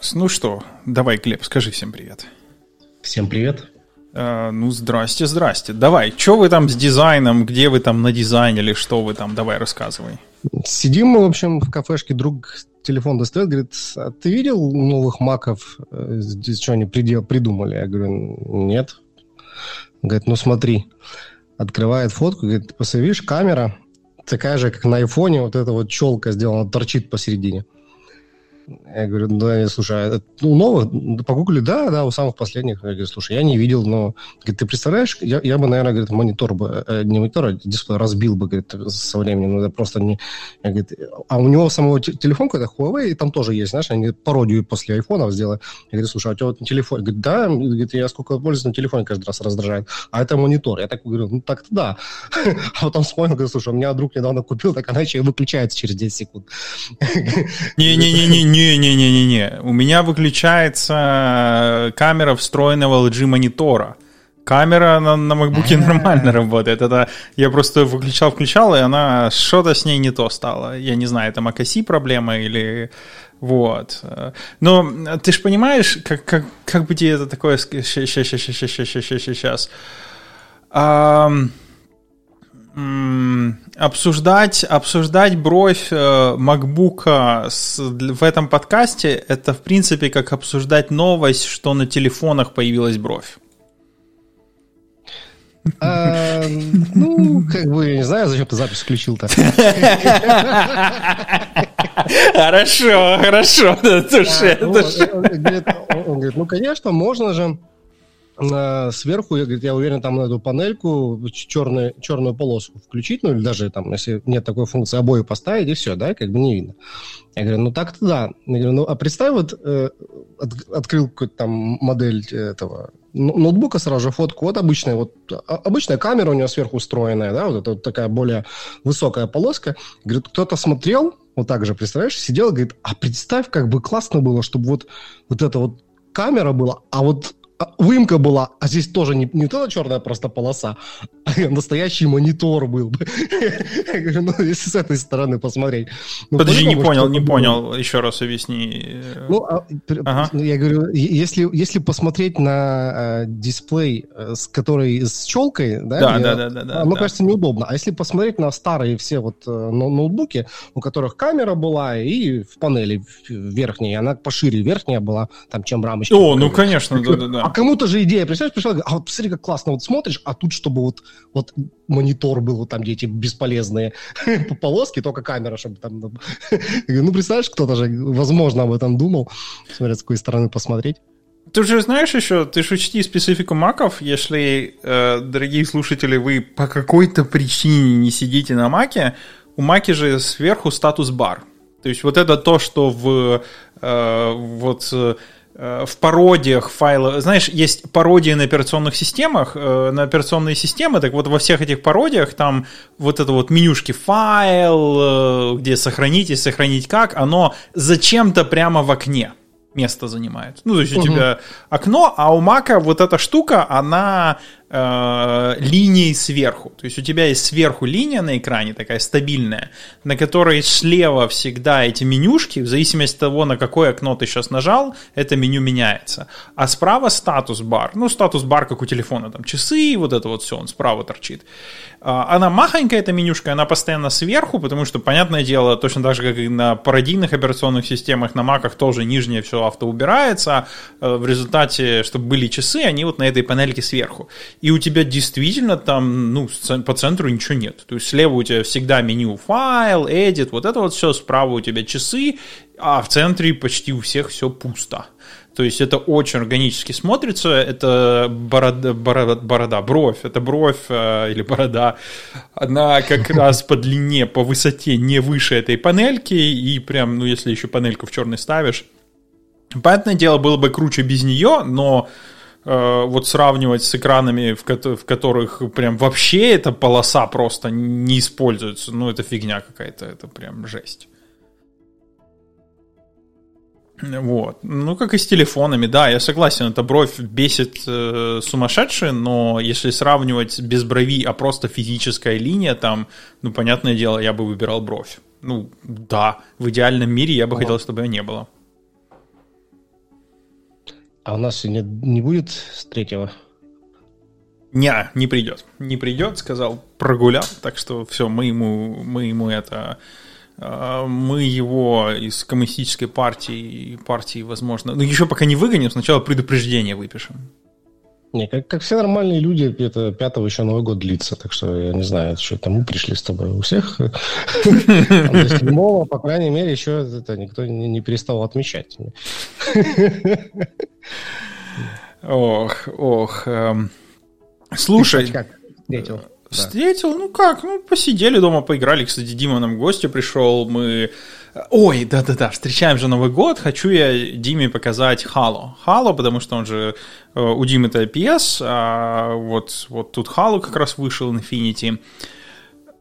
Так, ну что, давай, Глеб, скажи всем привет. Всем привет. А, ну, здрасте, здрасте. Давай, что вы там с дизайном, где вы там надизайнили, что вы там, давай, рассказывай. Сидим мы, в общем, в кафешке, друг телефон достает, говорит, а ты видел новых маков, э, здесь что они придумали? Я говорю, нет. Говорит, ну смотри. Открывает фотку, говорит, посмотришь, камера такая же, как на айфоне, вот эта вот челка сделана, торчит посередине. Я говорю, ну, да, слушай, а у новых погугли, да, да, у самых последних. Я говорю, слушай, я не видел, но... Говорит, ты представляешь, я, я бы, наверное, говорит, монитор бы, э, не монитор, а дисплей разбил бы, говорит, со временем. Ну, это просто не... Я, говорит, а у него самого телефон какой-то Huawei, и там тоже есть, знаешь, они пародию после айфонов сделали. Я говорю, слушай, а у тебя вот телефон? Говорит, да, говорит, я сколько пользуюсь на телефоне каждый раз раздражает. А это монитор. Я так говорю, ну так-то да. А потом вспомнил, говорю, слушай, у меня друг недавно купил, так она еще и выключается через 10 секунд. Не-не-не-не, не-не-не-не-не. У меня выключается камера встроенного LG монитора. Камера на, на MacBook нормально работает. Это я просто выключал, включал, и она что-то с ней не то стало. Я не знаю, это macOS проблема или вот. Но ты же понимаешь, как, как, как бы тебе это такое... Сейчас, сейчас, сейчас, сейчас, сейчас, сейчас. Обсуждать, обсуждать бровь э, MacBook с, в этом подкасте это, в принципе, как обсуждать новость, что на телефонах появилась бровь. А, ну, как бы, не знаю, зачем ты запись включил-то. Хорошо, хорошо, душе, Он говорит, ну, конечно, можно же сверху, я, говорит, я уверен, там на эту панельку черную, черную полоску включить, ну или даже там, если нет такой функции, обои поставить, и все, да, как бы не видно. Я говорю, ну так-то да. Я говорю, ну а представь, вот э, от, открыл какую-то там модель этого ноутбука, сразу же фотку, вот обычная, вот а, обычная камера у него сверху устроенная, да, вот это вот такая более высокая полоска. Говорит, кто-то смотрел, вот так же, представляешь, сидел говорит, а представь, как бы классно было, чтобы вот, вот эта вот камера была, а вот выемка была, а здесь тоже не, не то черная просто полоса, а настоящий монитор был бы. Я говорю, ну, если с этой стороны посмотреть. Ну, Подожди, не понял, не понял, еще раз объясни. Ну, а, ага. я говорю, если, если посмотреть на э, дисплей, с который с челкой, да, да, я, да, да, да, оно да. кажется неудобно. А если посмотреть на старые все вот э, ноутбуки, у которых камера была и в панели верхней, она пошире верхняя была, там, чем рамочка. О, ну, конечно, да-да-да а кому-то же идея, представляешь, пришла, а вот посмотри, как классно вот смотришь, а тут, чтобы вот, вот монитор был, вот там, где эти бесполезные полоски, только камера, чтобы там... Ну, представляешь, кто-то же, возможно, об этом думал, смотря с какой стороны посмотреть. Ты же знаешь еще, ты же учти специфику маков, если, э, дорогие слушатели, вы по какой-то причине не сидите на маке, у маки же сверху статус-бар. То есть вот это то, что в э, вот Э, в пародиях файлов, знаешь, есть пародии на операционных системах, э, на операционные системы, так вот во всех этих пародиях там вот это вот менюшки файл, э, где сохранить и сохранить как, оно зачем-то прямо в окне место занимает. Ну, то есть у угу. тебя окно, а у Мака вот эта штука, она э, линией сверху. То есть у тебя есть сверху линия на экране, такая стабильная, на которой слева всегда эти менюшки, в зависимости от того, на какое окно ты сейчас нажал, это меню меняется. А справа статус-бар. Ну, статус-бар, как у телефона, там часы, вот это вот все, он справа торчит. А, она махонькая, эта менюшка, она постоянно сверху, потому что, понятное дело, точно так же, как и на пародийных операционных системах, на маках тоже нижнее все авто убирается. Э, в результате, чтобы были часы, они вот на этой панельке сверху и у тебя действительно там, ну, по центру ничего нет. То есть слева у тебя всегда меню файл, edit, вот это вот все, справа у тебя часы, а в центре почти у всех все пусто. То есть это очень органически смотрится, это борода, борода, борода бровь, это бровь э, или борода, она как раз по длине, по высоте не выше этой панельки, и прям, ну если еще панельку в черный ставишь, понятное дело, было бы круче без нее, но вот сравнивать с экранами, в, ко- в которых прям вообще эта полоса просто не используется, ну это фигня какая-то, это прям жесть. Вот. Ну, как и с телефонами, да, я согласен, эта бровь бесит э, сумасшедшие, но если сравнивать без брови, а просто физическая линия, там, ну, понятное дело, я бы выбирал бровь. Ну, да, в идеальном мире я бы ага. хотел, чтобы ее не было. А у нас сегодня не будет с третьего? Не, не придет. Не придет, сказал, прогулял. Так что все, мы ему, мы ему это а, мы его из коммунистической партии, партии, возможно, ну еще пока не выгоним, сначала предупреждение выпишем. Не, как, как все нормальные люди, это пятого еще Новый год длится, так что я не знаю, что там мы пришли с тобой. У всех до седьмого, по крайней мере, еще это никто не, перестал отмечать. Ох, ох. Эм, слушай. Как встретил? Встретил, ну как, ну посидели дома, поиграли. Кстати, Дима нам в гости пришел, мы Ой, да-да-да, встречаем же Новый год, хочу я Диме показать Halo. Halo, потому что он же, э, у Димы это PS, а вот, вот тут Halo как раз вышел, Infinity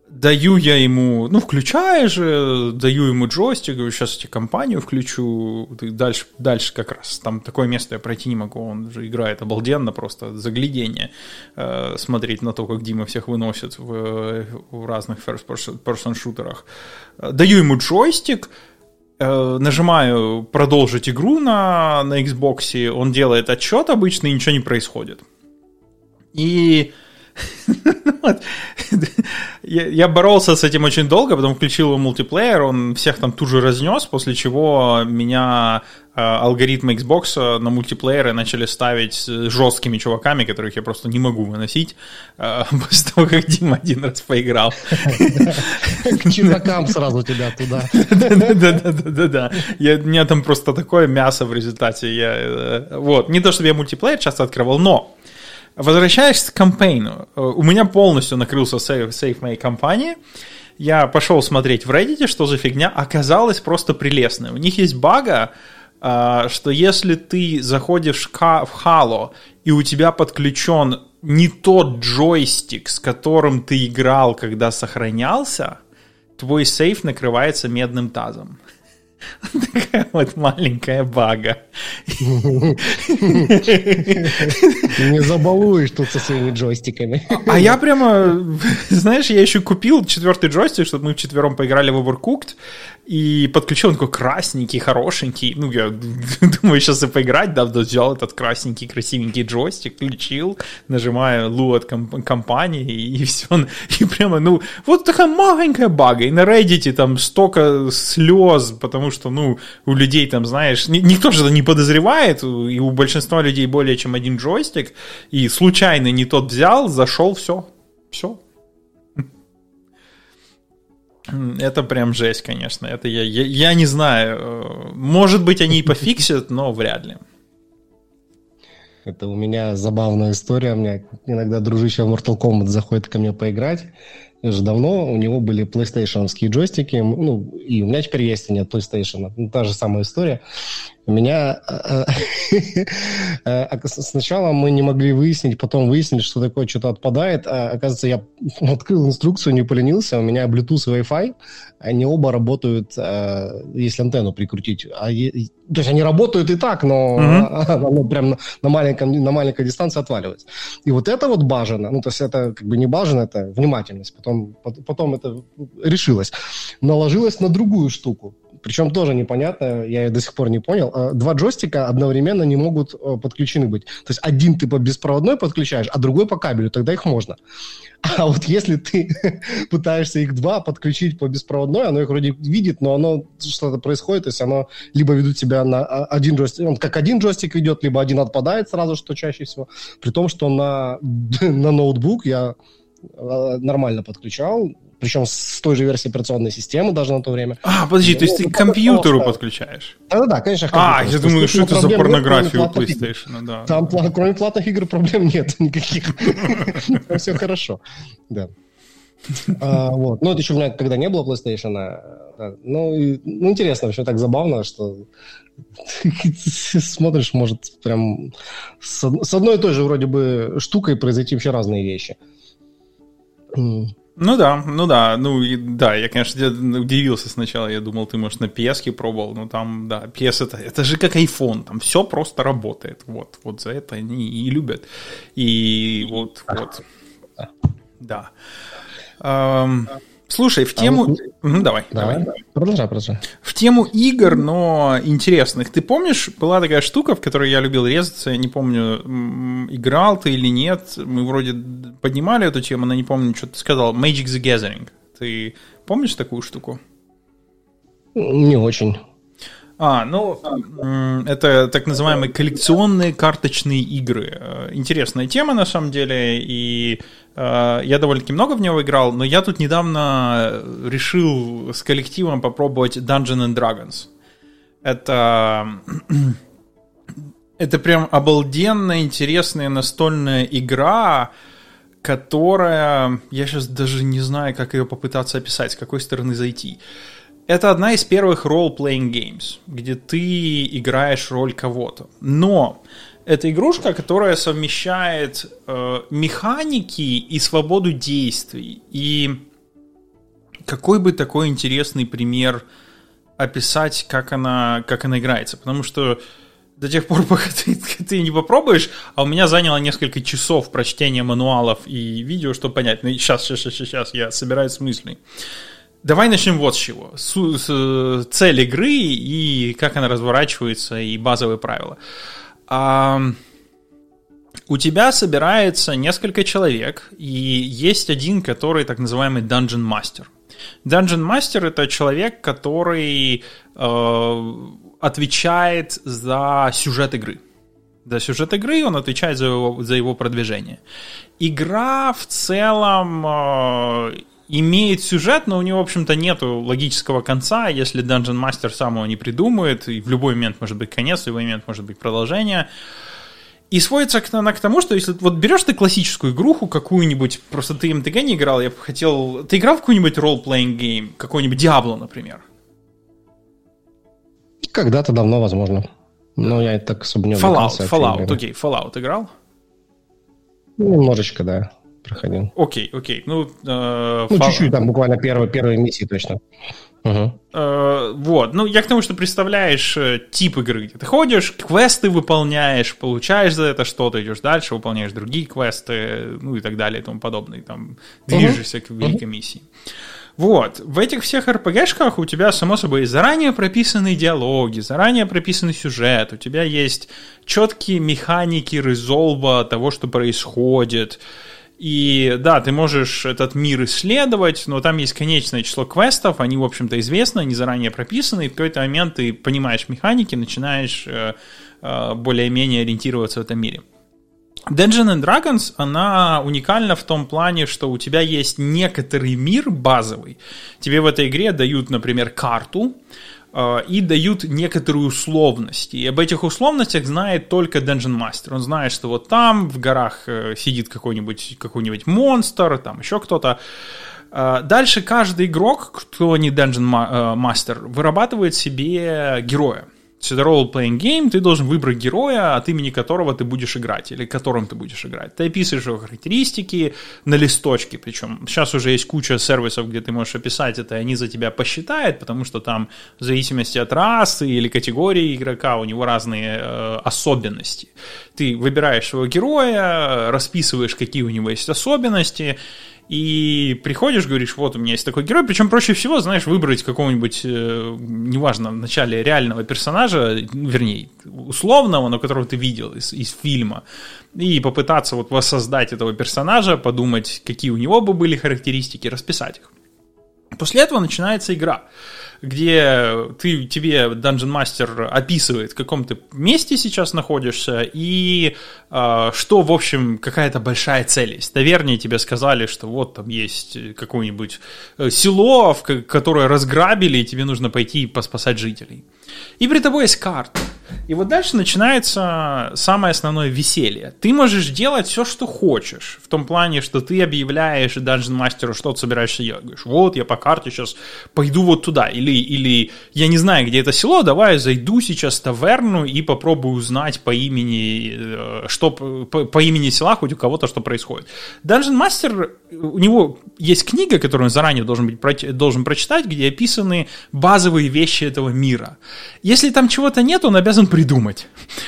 даю я ему, ну, включаю же, даю ему джойстик, говорю, сейчас я тебе компанию включу, дальше, дальше как раз, там такое место я пройти не могу, он же играет обалденно, просто заглядение, э, смотреть на то, как Дима всех выносит в, в разных first-person шутерах. Даю ему джойстик, э, нажимаю продолжить игру на, на Xbox, он делает отчет обычно, и ничего не происходит. И я, я боролся с этим очень долго, потом включил его мультиплеер, он всех там тут же разнес, после чего меня э, алгоритмы Xbox на мультиплееры начали ставить с жесткими чуваками, которых я просто не могу выносить, э, после того, как Дима один раз поиграл. К чувакам сразу тебя туда. Да-да-да. У меня там просто такое мясо в результате. Э, вот. Не то, чтобы я мультиплеер часто открывал, но Возвращаясь к кампейну, э, у меня полностью накрылся сейф, сейф моей компании. Я пошел смотреть в Reddit, что за фигня. Оказалось просто прелестно. У них есть бага, э, что если ты заходишь в Halo, и у тебя подключен не тот джойстик, с которым ты играл, когда сохранялся, твой сейф накрывается медным тазом. Такая вот маленькая бага. Не забалуешь тут со своими джойстиками. А я прямо, знаешь, я еще купил четвертый джойстик, чтобы мы вчетвером поиграли в Overcooked, и подключил он такой красненький, хорошенький. Ну, я думаю, сейчас и поиграть, да, взял этот красненький, красивенький джойстик, включил, нажимаю лу от комп- компании, и, и все. И прямо, ну, вот такая маленькая бага. И на Reddit там столько слез, потому что, ну, у людей там, знаешь, никто же это не подозревает, и у большинства людей более чем один джойстик, и случайно не тот взял, зашел, все, все, это прям жесть, конечно. Это я, я, я не знаю. Может быть, они и пофиксят, но вряд ли. Это у меня забавная история. У меня иногда дружище в Mortal Kombat заходит ко мне поиграть уже давно у него были PlayStation джойстики, ну, и у меня теперь есть они от PlayStation. Ну, та же самая история. У меня э, э, э, сначала мы не могли выяснить, потом выяснили, что такое что-то отпадает. А, оказывается, я открыл инструкцию, не поленился. У меня Bluetooth и Wi-Fi. Они оба работают, если антенну прикрутить. А, то есть они работают и так, но mm-hmm. оно прям на, на, маленьком, на маленькой дистанции отваливается. И вот это вот бажано. Ну, то есть это как бы не бажано, это внимательность. Потом, потом это решилось. Наложилось на другую штуку причем тоже непонятно, я ее до сих пор не понял. А, два джойстика одновременно не могут э, подключены быть. То есть один ты по беспроводной подключаешь, а другой по кабелю, тогда их можно. А вот если ты пытаешься их два подключить по беспроводной, оно их вроде видит, но оно что-то происходит, то есть оно либо ведут тебя на а, один джойстик, он как один джойстик ведет, либо один отпадает сразу, что чаще всего. При том, что на, на ноутбук я э, нормально подключал, причем с той же версией операционной системы даже на то время. А, подожди, то есть ты к компьютеру подключаешь? Да-да-да, конечно. А, я думаю, что это за порнография у PlayStation, да. Там, кроме платных игр, проблем нет никаких. все хорошо, да. А, вот. Ну, это еще у меня когда не было PlayStation. Да. Ну, ну, интересно, вообще так забавно, что смотришь, может, прям с, с одной и той же вроде бы штукой произойти вообще разные вещи. Ну да, ну да, ну и, да, я, конечно, удивился сначала, я думал, ты, может, на PS пробовал, но там, да, PS это, это же как iPhone, там все просто работает, вот, вот за это они и любят, и вот, вот, да. Um, Слушай, в тему... А вот... давай, давай. давай. Продолжай, продолжай. В тему игр, но интересных. Ты помнишь, была такая штука, в которой я любил резаться, я не помню, играл ты или нет. Мы вроде поднимали эту тему, но не помню, что ты сказал. Magic the Gathering. Ты помнишь такую штуку? Не очень. А, ну, это так называемые коллекционные карточные игры. Э, интересная тема, на самом деле, и э, я довольно-таки много в него играл, но я тут недавно решил с коллективом попробовать Dungeon and Dragons. Это... Это прям обалденная, интересная настольная игра, которая... Я сейчас даже не знаю, как ее попытаться описать, с какой стороны зайти. Это одна из первых role-playing games, где ты играешь роль кого-то. Но это игрушка, которая совмещает э, механики и свободу действий. И какой бы такой интересный пример описать, как она, как она играется. Потому что до тех пор, пока ты, ты не попробуешь, а у меня заняло несколько часов прочтения мануалов и видео, чтобы понять. Ну, сейчас, сейчас, сейчас, сейчас, я собираюсь с мыслей. Давай начнем вот с чего. С, с, цель игры и как она разворачивается, и базовые правила. А, у тебя собирается несколько человек, и есть один, который так называемый Dungeon Master. Dungeon Master это человек, который э, отвечает за сюжет игры. За сюжет игры он отвечает за его, за его продвижение. Игра в целом э, имеет сюжет, но у него, в общем-то, нету логического конца. Если Dungeon Master сам его не придумает, и в любой момент может быть конец, в любой момент может быть продолжение. И сводится она к тому, что если вот берешь ты классическую игруху какую-нибудь, просто ты МТГ не играл, я бы хотел... Ты играл в какой-нибудь role-playing game, какой-нибудь Diablo, например? Когда-то давно, возможно. Но я так особо не Fallout, Fallout, окей, okay, Fallout играл? Немножечко, да проходил. Окей, окей. Ну, э, ну фа... чуть-чуть, там буквально первые, первые миссии точно. Угу. Э, вот, ну я к тому, что представляешь э, тип игры, где ты ходишь, квесты выполняешь, получаешь за это что-то, идешь дальше, выполняешь другие квесты, ну и так далее и тому подобное, там движешься угу. к великой угу. миссии. Вот, в этих всех РПГшках у тебя, само собой, заранее прописаны диалоги, заранее прописанный сюжет, у тебя есть четкие механики резолва того, что происходит, и да, ты можешь этот мир исследовать, но там есть конечное число квестов, они, в общем-то, известны, они заранее прописаны, и в какой-то момент ты понимаешь механики, начинаешь э, э, более-менее ориентироваться в этом мире. Dungeons and Dragons, она уникальна в том плане, что у тебя есть некоторый мир базовый. Тебе в этой игре дают, например, карту, и дают некоторые условности. И об этих условностях знает только Dungeon Master. Он знает, что вот там в горах э, сидит какой-нибудь какой монстр, там еще кто-то. Э, дальше каждый игрок, кто не Dungeon Master, вырабатывает себе героя. Это role-playing game, ты должен выбрать героя, от имени которого ты будешь играть, или которым ты будешь играть. Ты описываешь его характеристики на листочке, причем сейчас уже есть куча сервисов, где ты можешь описать это, и они за тебя посчитают, потому что там в зависимости от расы или категории игрока у него разные э, особенности. Ты выбираешь своего героя, расписываешь, какие у него есть особенности, и приходишь, говоришь, вот у меня есть такой герой, причем проще всего, знаешь, выбрать какого-нибудь, э, неважно, в начале реального персонажа, вернее, условного, но которого ты видел из, из фильма, и попытаться вот воссоздать этого персонажа, подумать, какие у него бы были характеристики, расписать их. После этого начинается игра где ты, тебе Dungeon Master описывает, в каком ты месте сейчас находишься и э, что, в общем, какая-то большая цель есть. Наверное, тебе сказали, что вот там есть какое-нибудь э, село, которое разграбили, и тебе нужно пойти поспасать жителей. И при тобой есть карта. И вот дальше начинается самое основное веселье. Ты можешь делать все, что хочешь. В том плане, что ты объявляешь Dungeon Master, что ты собираешься делать. Говоришь, вот я по карте сейчас пойду вот туда. Или, или я не знаю, где это село, давай зайду сейчас в таверну и попробую узнать по имени, э, что, по, по имени села хоть у кого-то что происходит. Dungeon Master, у него есть книга, которую он заранее должен, быть, должен прочитать, где описаны базовые вещи этого мира. Если там чего-то нет, он обязан придумать.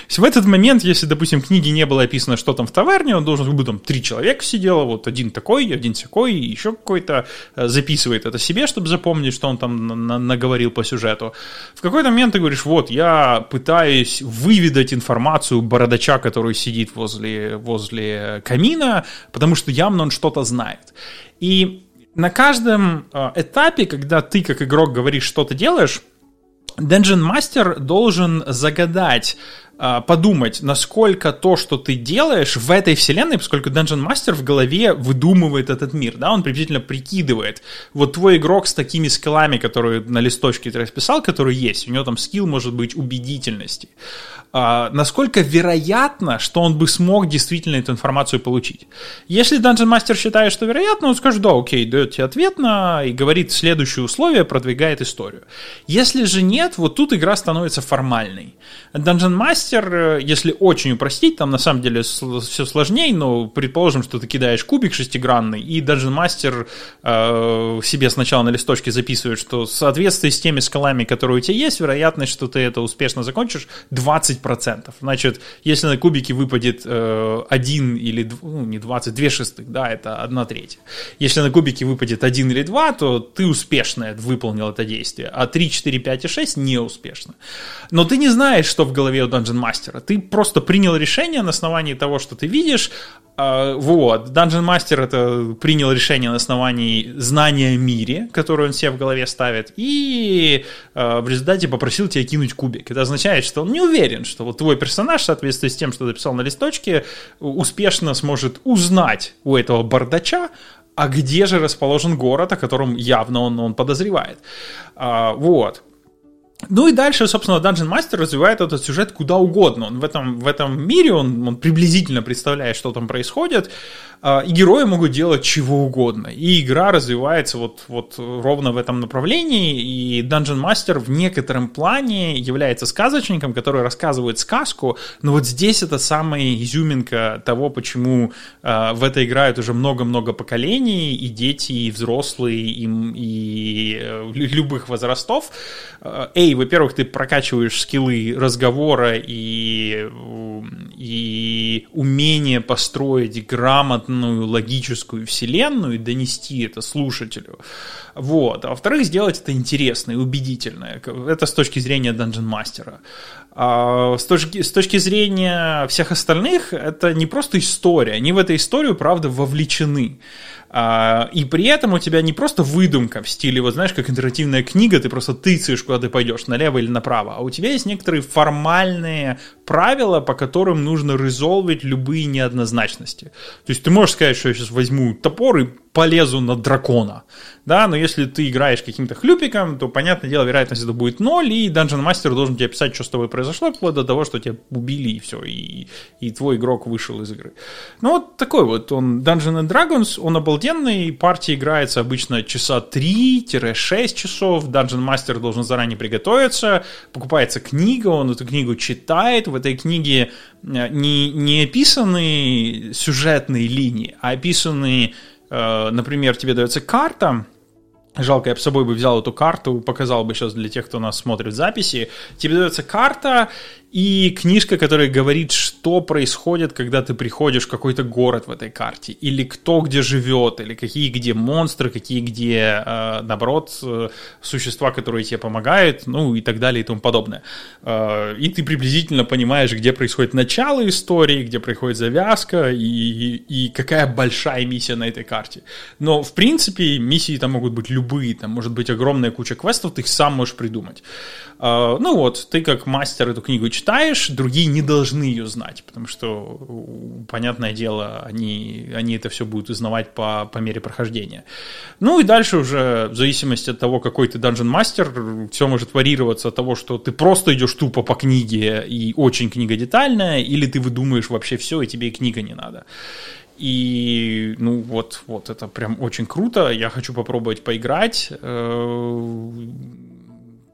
В этот момент, если, допустим, в книге не было описано, что там в таверне, он должен быть там три человека сидело, вот один такой, один такой, еще какой-то э, записывает это себе, чтобы запомнить, что он там наговорил по сюжету. В какой-то момент ты говоришь, вот, я пытаюсь выведать информацию бородача, который сидит возле, возле камина, потому что явно он что-то знает. И на каждом э, этапе, когда ты как игрок говоришь, что ты делаешь, Dungeon Master должен загадать подумать, насколько то, что ты делаешь в этой вселенной, поскольку Dungeon Master в голове выдумывает этот мир, да, он приблизительно прикидывает. Вот твой игрок с такими скиллами, которые на листочке ты расписал, которые есть, у него там скилл может быть убедительности. А, насколько вероятно, что он бы смог действительно эту информацию получить. Если Dungeon Master считает, что вероятно, он скажет, да, окей, дает тебе ответ на и говорит следующее условие, продвигает историю. Если же нет, вот тут игра становится формальной. Dungeon Master, э, если очень упростить, там на самом деле все сложнее, но предположим, что ты кидаешь кубик шестигранный, и Dungeon Master э, себе сначала на листочке записывает, что в соответствии с теми скалами, которые у тебя есть, вероятность, что ты это успешно закончишь, 20%. Значит, если на кубике выпадет э, один или, ну, не 20, две шестых, да, это одна треть. Если на кубике выпадет один или два, то ты успешно выполнил это действие, а 3, 4, 5 и 6 не успешно. Но ты не знаешь, что в голове у Dungeon Master. Ты просто принял решение на основании того, что ты видишь. А, вот. Dungeon Master это принял решение на основании знания о мире, которое он себе в голове ставит, и а, в результате попросил тебя кинуть кубик. Это означает, что он не уверен, что вот твой персонаж, в соответствии с тем, что ты писал на листочке, успешно сможет узнать у этого бардача, а где же расположен город, о котором явно он, он подозревает. А, вот. Ну и дальше, собственно, Dungeon Master развивает этот сюжет куда угодно. Он в этом, в этом мире, он, он приблизительно представляет, что там происходит. А, и герои могут делать чего угодно. И игра развивается вот, вот ровно в этом направлении. И Dungeon Master в некотором плане является сказочником, который рассказывает сказку. Но вот здесь это самая изюминка того, почему э, в это играют уже много-много поколений, и дети, и взрослые, и, и э, любых возрастов. Э, эй, во-первых, ты прокачиваешь скиллы разговора и, и умение построить грамотно понятную логическую вселенную и донести это слушателю. Вот. А во-вторых, сделать это интересно и убедительно. Это с точки зрения Dungeon Master. А с, точки, с точки зрения всех остальных, это не просто история. Они в эту историю, правда, вовлечены. А, и при этом у тебя не просто выдумка в стиле, вот знаешь, как интерактивная книга, ты просто тыцаешь, куда ты пойдешь, налево или направо, а у тебя есть некоторые формальные правила, по которым нужно резолвить любые неоднозначности. То есть ты можешь сказать, что я сейчас возьму топор и полезу на дракона, да, но если ты играешь каким-то хлюпиком, то, понятное дело, вероятность это будет ноль, и Dungeon Master должен тебе писать, что с тобой произошло, вплоть до того, что тебя убили, и все, и, и твой игрок вышел из игры. Ну, вот такой вот он, Dungeon and Dragons, он обалденный, партия играется обычно часа 3-6 часов, Dungeon Master должен заранее приготовиться, покупается книга, он эту книгу читает, в этой книге э, не, не описаны сюжетные линии, а описаны например, тебе дается карта, Жалко, я бы с собой бы взял эту карту, показал бы сейчас для тех, кто нас смотрит записи. Тебе дается карта, и книжка, которая говорит, что происходит, когда ты приходишь в какой-то город в этой карте, или кто где живет, или какие где монстры, какие где, э, наоборот, э, существа, которые тебе помогают, ну и так далее и тому подобное. Э, и ты приблизительно понимаешь, где происходит начало истории, где происходит завязка, и, и какая большая миссия на этой карте. Но, в принципе, миссии там могут быть любые, там может быть огромная куча квестов, ты их сам можешь придумать. Э, ну вот, ты как мастер эту книгу читаешь, другие не должны ее знать, потому что, понятное дело, они, они это все будут узнавать по, по мере прохождения. Ну и дальше уже, в зависимости от того, какой ты данжен мастер, все может варьироваться от того, что ты просто идешь тупо по книге и очень книга детальная, или ты выдумаешь вообще все, и тебе и книга не надо. И, ну, вот, вот, это прям очень круто. Я хочу попробовать поиграть э,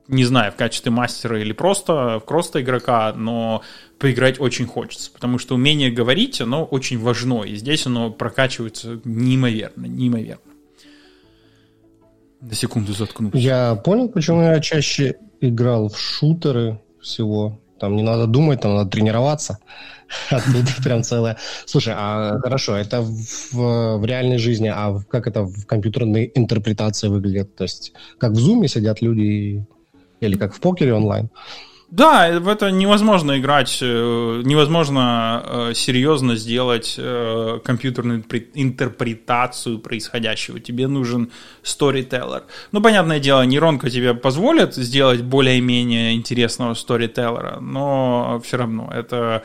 не знаю, в качестве мастера или просто, просто игрока, но поиграть очень хочется, потому что умение говорить, оно очень важно, и здесь оно прокачивается неимоверно, неимоверно. На секунду заткнусь. Я понял, почему я чаще играл в шутеры всего, Там не надо думать, там надо тренироваться. А тут прям целое. Слушай, а хорошо, это в, в реальной жизни, а как это в компьютерной интерпретации выглядит? То есть как в зуме сидят люди или как в покере онлайн? Да, в это невозможно играть, э, невозможно э, серьезно сделать э, компьютерную интерпретацию происходящего. Тебе нужен сторителлер. Ну, понятное дело, нейронка тебе позволит сделать более-менее интересного сторителлера, но все равно это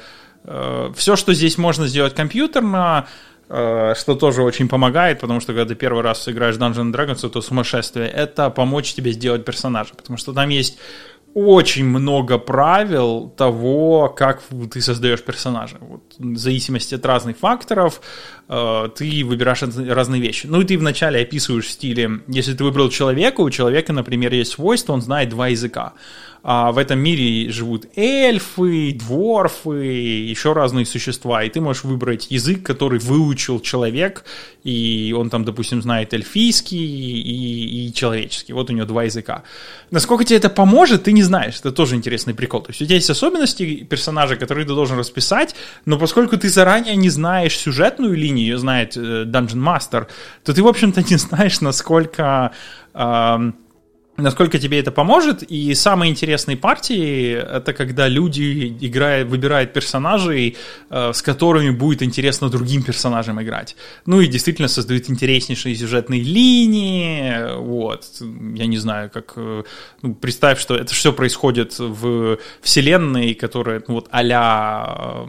все, что здесь можно сделать компьютерно, что тоже очень помогает, потому что когда ты первый раз играешь Dungeons Dragons, это сумасшествие, это помочь тебе сделать персонажа, потому что там есть очень много правил того, как ты создаешь персонажа. Вот, в зависимости от разных факторов э, ты выбираешь разные вещи. Ну и ты вначале описываешь в стиле, если ты выбрал человека, у человека, например, есть свойство, он знает два языка а в этом мире живут эльфы, дворфы, еще разные существа, и ты можешь выбрать язык, который выучил человек, и он там, допустим, знает эльфийский и, и человеческий. Вот у него два языка. Насколько тебе это поможет, ты не знаешь. Это тоже интересный прикол. То есть у тебя есть особенности персонажа, которые ты должен расписать, но поскольку ты заранее не знаешь сюжетную линию, ее знает э, Dungeon Master, то ты, в общем-то, не знаешь, насколько... Э, насколько тебе это поможет. И самые интересные партии это когда люди играют, выбирают персонажей, э, с которыми будет интересно другим персонажам играть. Ну и действительно создают интереснейшие сюжетные линии. Вот. Я не знаю, как... Э, ну, представь, что это все происходит в вселенной, которая ну, вот а-ля... а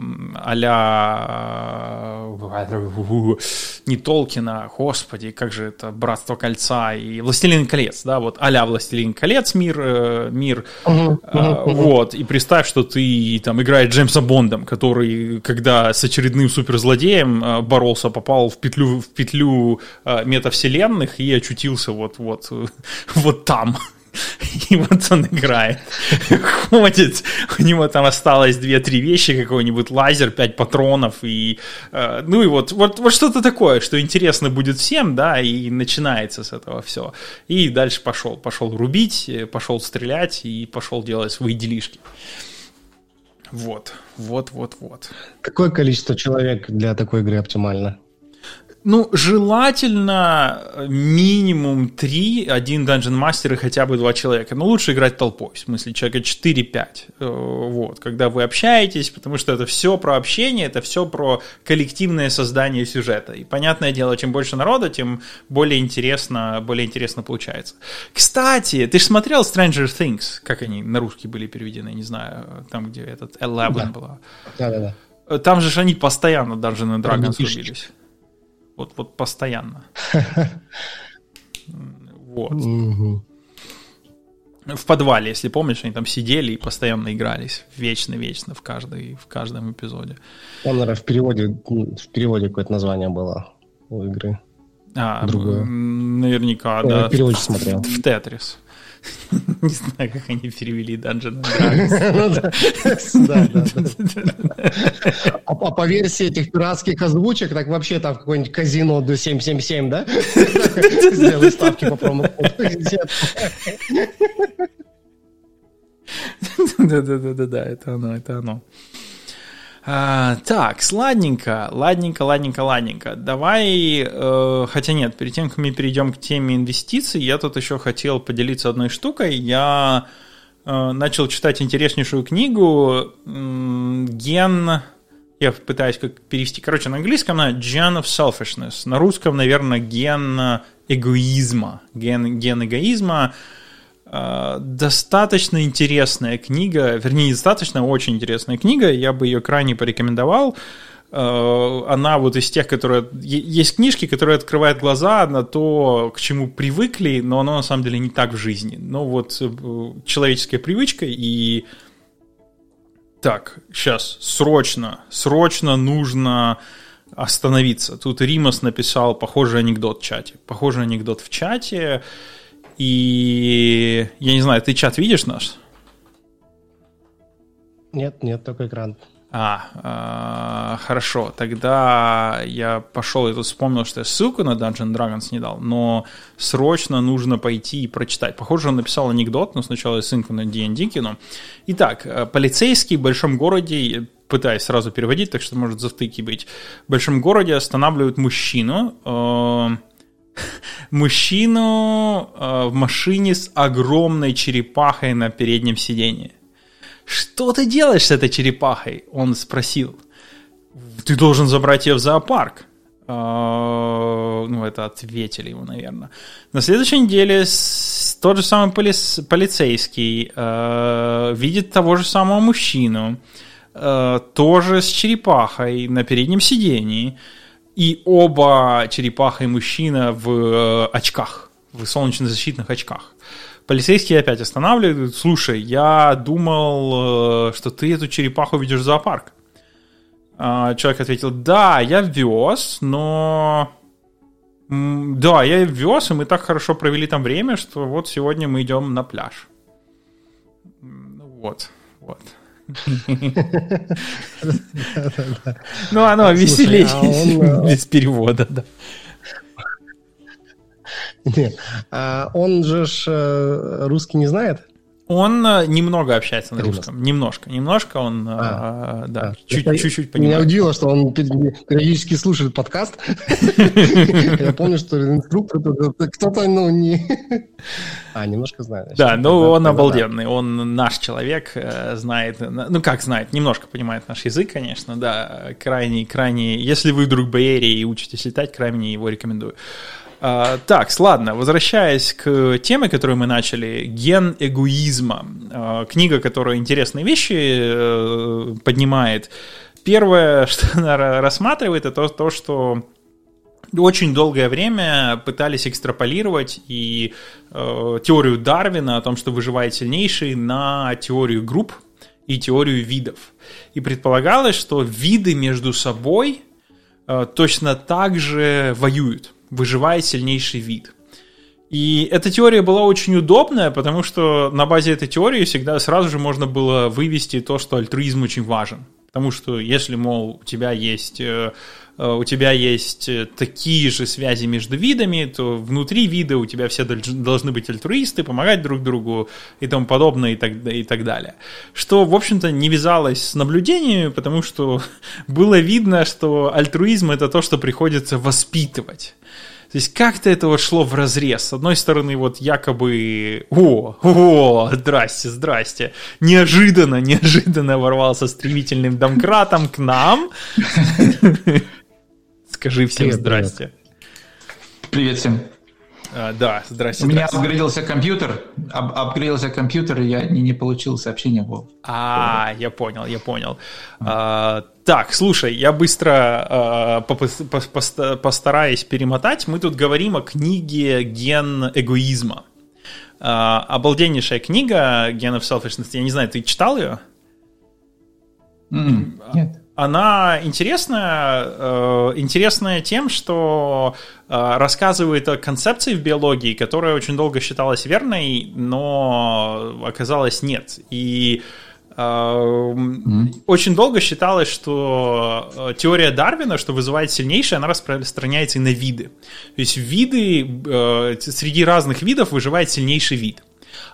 не Толкина, господи, как же это, Братство Кольца и Властелин колец, да, вот а-ля Властелин колец мир, э, мир, uh-huh, uh-huh, вот, и представь, что ты там играешь Джеймса Бондом, который, когда с очередным суперзлодеем э, боролся, попал в петлю, в петлю э, метавселенных и очутился вот, вот, вот там. И вот он играет. Ходит. У него там осталось две-три вещи, какой-нибудь лазер, пять патронов. И, э, ну и вот, вот, вот что-то такое, что интересно будет всем, да, и начинается с этого все. И дальше пошел. Пошел рубить, пошел стрелять и пошел делать свои делишки. Вот, вот, вот, вот. Какое количество человек для такой игры оптимально? Ну, желательно э, минимум 3, один Dungeon Master и хотя бы два человека. Но лучше играть толпой, в смысле человека 4-5. Э, вот, когда вы общаетесь, потому что это все про общение, это все про коллективное создание сюжета. И понятное дело, чем больше народа, тем более интересно, более интересно получается. Кстати, ты же смотрел Stranger Things, как они на русский были переведены, не знаю, там, где этот Eleven да. была. Да-да-да. Там же они постоянно Dungeons and Dragons рубились. Вот, вот постоянно. Вот. В подвале, если помнишь, они там сидели и постоянно игрались. Вечно-вечно в, каждой, в каждом эпизоде. Там, наверное, в переводе, в переводе какое-то название было у игры. А, Другое. наверняка, Я да. Переводчик смотрел. В Тетрис. Не знаю, как они перевели Dungeon Dragons. А по версии этих пиратских озвучек, так вообще там в какое-нибудь казино до 777, да? Сделай ставки по промокоду. Да-да-да-да, это оно, это оно. А, так, ладненько, ладненько, ладненько, ладненько. Давай, э, хотя нет, перед тем, как мы перейдем к теме инвестиций, я тут еще хотел поделиться одной штукой. Я э, начал читать интереснейшую книгу э, «Ген...» Я пытаюсь как перевести. Короче, на английском она «Gen of Selfishness». На русском, наверное, «Ген эгоизма». Ген, ген эгоизма. Э, достаточно интересная книга, вернее, недостаточно, а очень интересная книга, я бы ее крайне порекомендовал. Э, она вот из тех, которые... Есть книжки, которые открывают глаза на то, к чему привыкли, но оно на самом деле не так в жизни. Но вот э, человеческая привычка и... Так, сейчас, срочно, срочно нужно остановиться. Тут Римас написал похожий анекдот в чате. Похожий анекдот в чате. И я не знаю, ты чат видишь наш? Нет, нет, только экран. А, а, хорошо, тогда я пошел и тут вспомнил, что я ссылку на Dungeon Dragons не дал, но срочно нужно пойти и прочитать. Похоже, он написал анекдот, но сначала я ссылку на D&D кину. Итак, э, полицейский в большом городе, пытаюсь сразу переводить, так что может завтыки быть, в большом городе останавливают мужчину, э, мужчину э, в машине с огромной черепахой на переднем сидении. «Что ты делаешь с этой черепахой?» Он спросил. «Ты должен забрать ее в зоопарк». А, ну, это ответили ему, наверное. На следующей неделе тот же самый полицейский э, видит того же самого мужчину, э, тоже с черепахой на переднем сидении, и оба черепаха и мужчина в э, очках, в солнечно-защитных очках. Полицейский опять останавливает, слушай, я думал, э, что ты эту черепаху ведешь в зоопарк. А, человек ответил, да, я вез, но... Да, я вез, и мы так хорошо провели там время, что вот сегодня мы идем на пляж. Вот, вот. Ну, оно веселее а э, без перевода, да. Нет. А он же э, русский не знает? Он э, немного общается на русском. Немножко. Немножко он, а, да, а. чуть-чуть понимает. Меня удивило, что он периодически слушает подкаст. Я помню, что инструктор кто-то, ну, не... А, немножко знает. Да, но он обалденный. Он наш человек, э, знает, ну как знает, немножко понимает наш язык, конечно, да, крайне, крайне... Если вы вдруг Бэйри и учитесь летать, крайне его рекомендую. А, так, ладно, возвращаясь к теме, которую мы начали, ген эгоизма. А, книга, которая интересные вещи э, поднимает. Первое, что она рассматривает, это то, что очень долгое время пытались экстраполировать и э, теорию Дарвина о том, что выживает сильнейший, на теорию групп и теорию видов. И предполагалось, что виды между собой э, точно так же воюют выживает сильнейший вид. И эта теория была очень удобная, потому что на базе этой теории всегда сразу же можно было вывести то, что альтруизм очень важен. Потому что если, мол, у тебя есть э, э, у тебя есть такие же связи между видами, то внутри вида у тебя все должны быть альтруисты, помогать друг другу и тому подобное и так, и так далее. Что, в общем-то, не вязалось с наблюдениями, потому что было видно, что альтруизм это то, что приходится воспитывать. То есть как-то это вот шло в разрез. С одной стороны, вот якобы, о, о, здрасте, здрасте, неожиданно, неожиданно ворвался стремительным домкратом к нам. Скажи всем здрасте. Привет всем. А, да, здрасте. У меня апгрейдился компьютер, ап апгрейдился компьютер, и я не, не получил сообщения был. А, я понял, я понял. А, так, слушай, я быстро а, постараюсь перемотать. Мы тут говорим о книге «Ген эгоизма». А, обалденнейшая книга «Ген of Selfishness». Я не знаю, ты читал ее? Mm, нет она интересная, э, интересная тем, что э, рассказывает о концепции в биологии, которая очень долго считалась верной, но оказалось нет. И mm Очень долго считалось, что э, теория Дарвина, что вызывает сильнейшее, она распространяется и на виды. То есть виды, среди разных видов выживает сильнейший вид.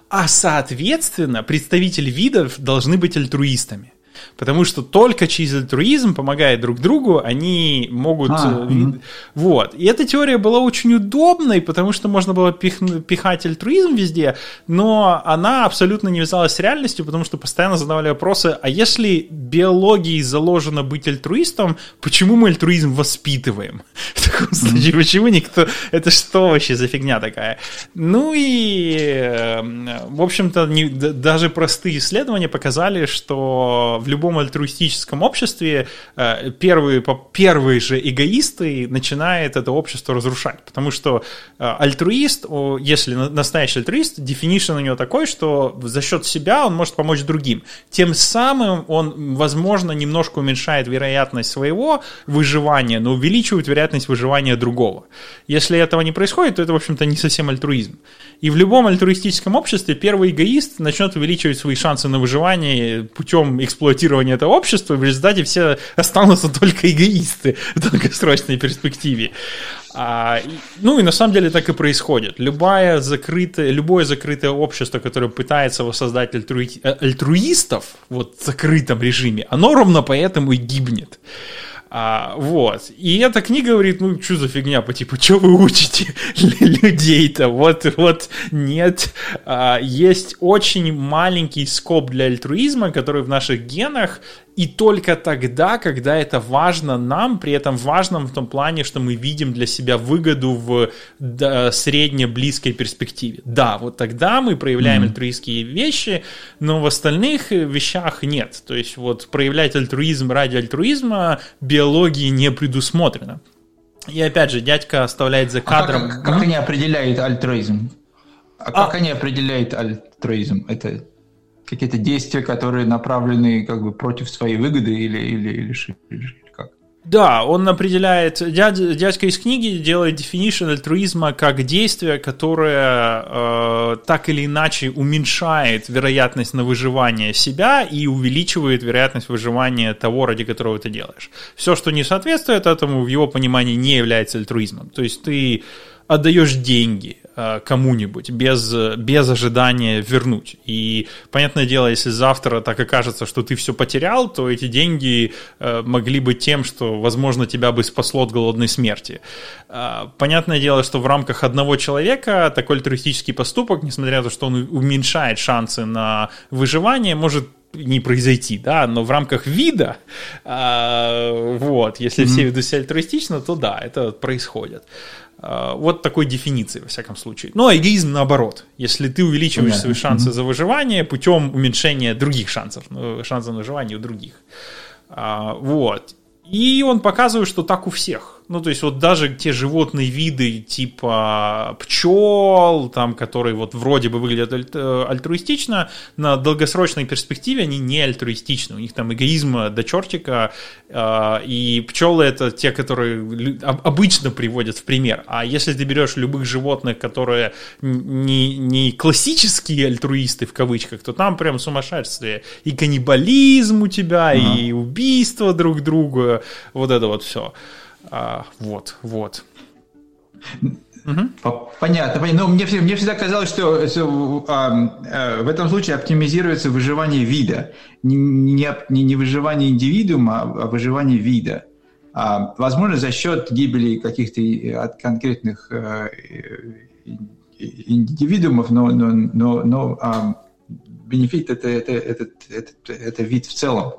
А соответственно, представители видов должны быть альтруистами. Потому что только через альтруизм, помогая друг другу, они могут... А, угу. Вот. И эта теория была очень удобной, потому что можно было пих... пихать альтруизм везде, но она абсолютно не вязалась с реальностью, потому что постоянно задавали вопросы, а если биологией заложено быть альтруистом, почему мы альтруизм воспитываем? В таком случае, почему никто... Это что вообще за фигня такая? Ну и, эм, в общем-то, не... даже простые исследования показали, что в любом альтруистическом обществе э, первые, первые же эгоисты начинают это общество разрушать. Потому что э, альтруист, если настоящий альтруист, definition у него такой, что за счет себя он может помочь другим. Тем самым он, возможно, немножко уменьшает вероятность своего выживания, но увеличивает вероятность выживания другого. Если этого не происходит, то это, в общем-то, не совсем альтруизм. И в любом альтруистическом обществе первый эгоист начнет увеличивать свои шансы на выживание путем эксплуатации эксплуатирования этого общества, и в результате все останутся только эгоисты в долгосрочной перспективе. А, ну и на самом деле так и происходит. Любое закрытое, любое закрытое общество, которое пытается воссоздать альтруи, э, альтруистов вот, в закрытом режиме, оно ровно поэтому и гибнет. А, вот. И эта книга говорит, ну, что за фигня, по типу, что вы учите людей-то? Вот, вот, нет. А, есть очень маленький скоп для альтруизма, который в наших генах, и только тогда, когда это важно нам, при этом важном в том плане, что мы видим для себя выгоду в средне-близкой перспективе. Да, вот тогда мы проявляем mm-hmm. альтруистские вещи, но в остальных вещах нет. То есть вот проявлять альтруизм ради альтруизма биологии не предусмотрено. И опять же, дядька оставляет за кадром... А как, как они определяют альтруизм? А, а как они определяют альтруизм? Это какие-то действия, которые направлены как бы против своей выгоды или, или, или, или как? Да, он определяет, дядя, дядька из книги делает definition альтруизма как действие, которое э, так или иначе уменьшает вероятность на выживание себя и увеличивает вероятность выживания того, ради которого ты делаешь. Все, что не соответствует этому, в его понимании не является альтруизмом. То есть ты отдаешь деньги кому-нибудь без, без ожидания вернуть. И, понятное дело, если завтра так окажется, что ты все потерял, то эти деньги э, могли быть тем, что, возможно, тебя бы спасло от голодной смерти. Э, понятное дело, что в рамках одного человека такой альтруистический поступок, несмотря на то, что он уменьшает шансы на выживание, может не произойти, да, но в рамках вида, э, вот, если mm-hmm. все ведут себя альтруистично, то да, это происходит. Э, вот такой дефиниции, во всяком случае. Ну, а эгоизм наоборот. Если ты увеличиваешь свои шансы mm-hmm. за выживание путем уменьшения других шансов, ну, шансов на выживание у других. А, вот. И он показывает, что так у всех. Ну, то есть вот даже те животные виды типа пчел, там, которые вот вроде бы выглядят э, альтруистично, на долгосрочной перспективе они не альтруистичны. У них там эгоизм до чертика, э, и пчелы это те, которые обычно приводят в пример. А если ты берешь любых животных, которые не, не классические альтруисты в кавычках, то там прям сумасшествие. И каннибализм у тебя, ага. и убийство друг друга, вот это вот все. А, вот, вот. Угу. Понятно, понятно. Но мне, мне всегда казалось, что, что а, а, в этом случае оптимизируется выживание вида. Не, не, не выживание индивидуума, а выживание вида. А, возможно, за счет гибели каких-то от конкретных а, индивидуумов, но, но, но, но а, бенефит это, это, это, это, это вид в целом.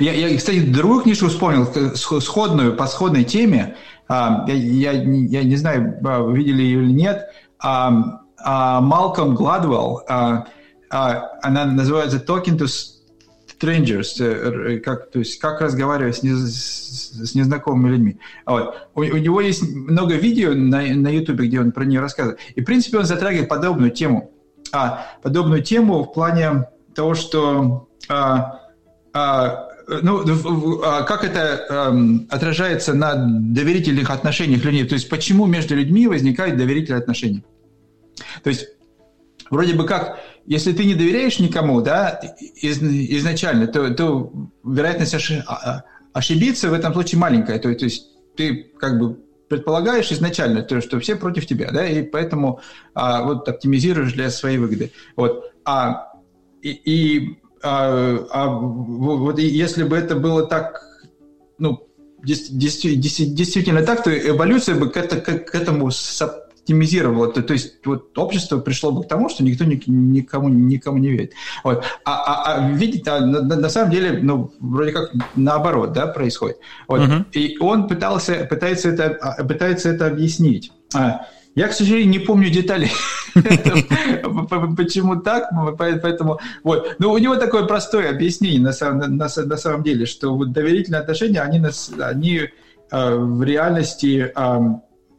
Я, я, кстати, другую книжку вспомнил, сходную, по сходной теме. А, я, я, я не знаю, а, видели ее или нет. Малком Гладвелл, а, она называется «Talking to strangers», э, как, то есть как разговаривать с, не, с незнакомыми людьми. Вот. У, у него есть много видео на, на YouTube, где он про нее рассказывает. И, в принципе, он затрагивает подобную тему. А, подобную тему в плане того, что а, а, ну, а как это эм, отражается на доверительных отношениях людей? То есть почему между людьми возникают доверительные отношения? То есть вроде бы как, если ты не доверяешь никому, да, из, изначально, то, то вероятность ошиб, а, а, ошибиться в этом случае маленькая. То, то есть ты как бы предполагаешь изначально, то, что все против тебя, да, и поэтому а, вот оптимизируешь для своей выгоды. Вот. А, и, и а, а вот если бы это было так, ну, действительно так, то эволюция бы к, это, к, этому оптимизировала. То, то есть вот общество пришло бы к тому, что никто никому, никому не верит. Вот. А, а, а видите, а на, на самом деле, ну, вроде как наоборот, да, происходит. Вот. Uh-huh. И он пытался, пытается, это, а, пытается это объяснить. Я, к сожалению, не помню деталей, почему так, поэтому вот. Но у него такое простое объяснение на самом, деле, что доверительные отношения, они, э, в реальности э,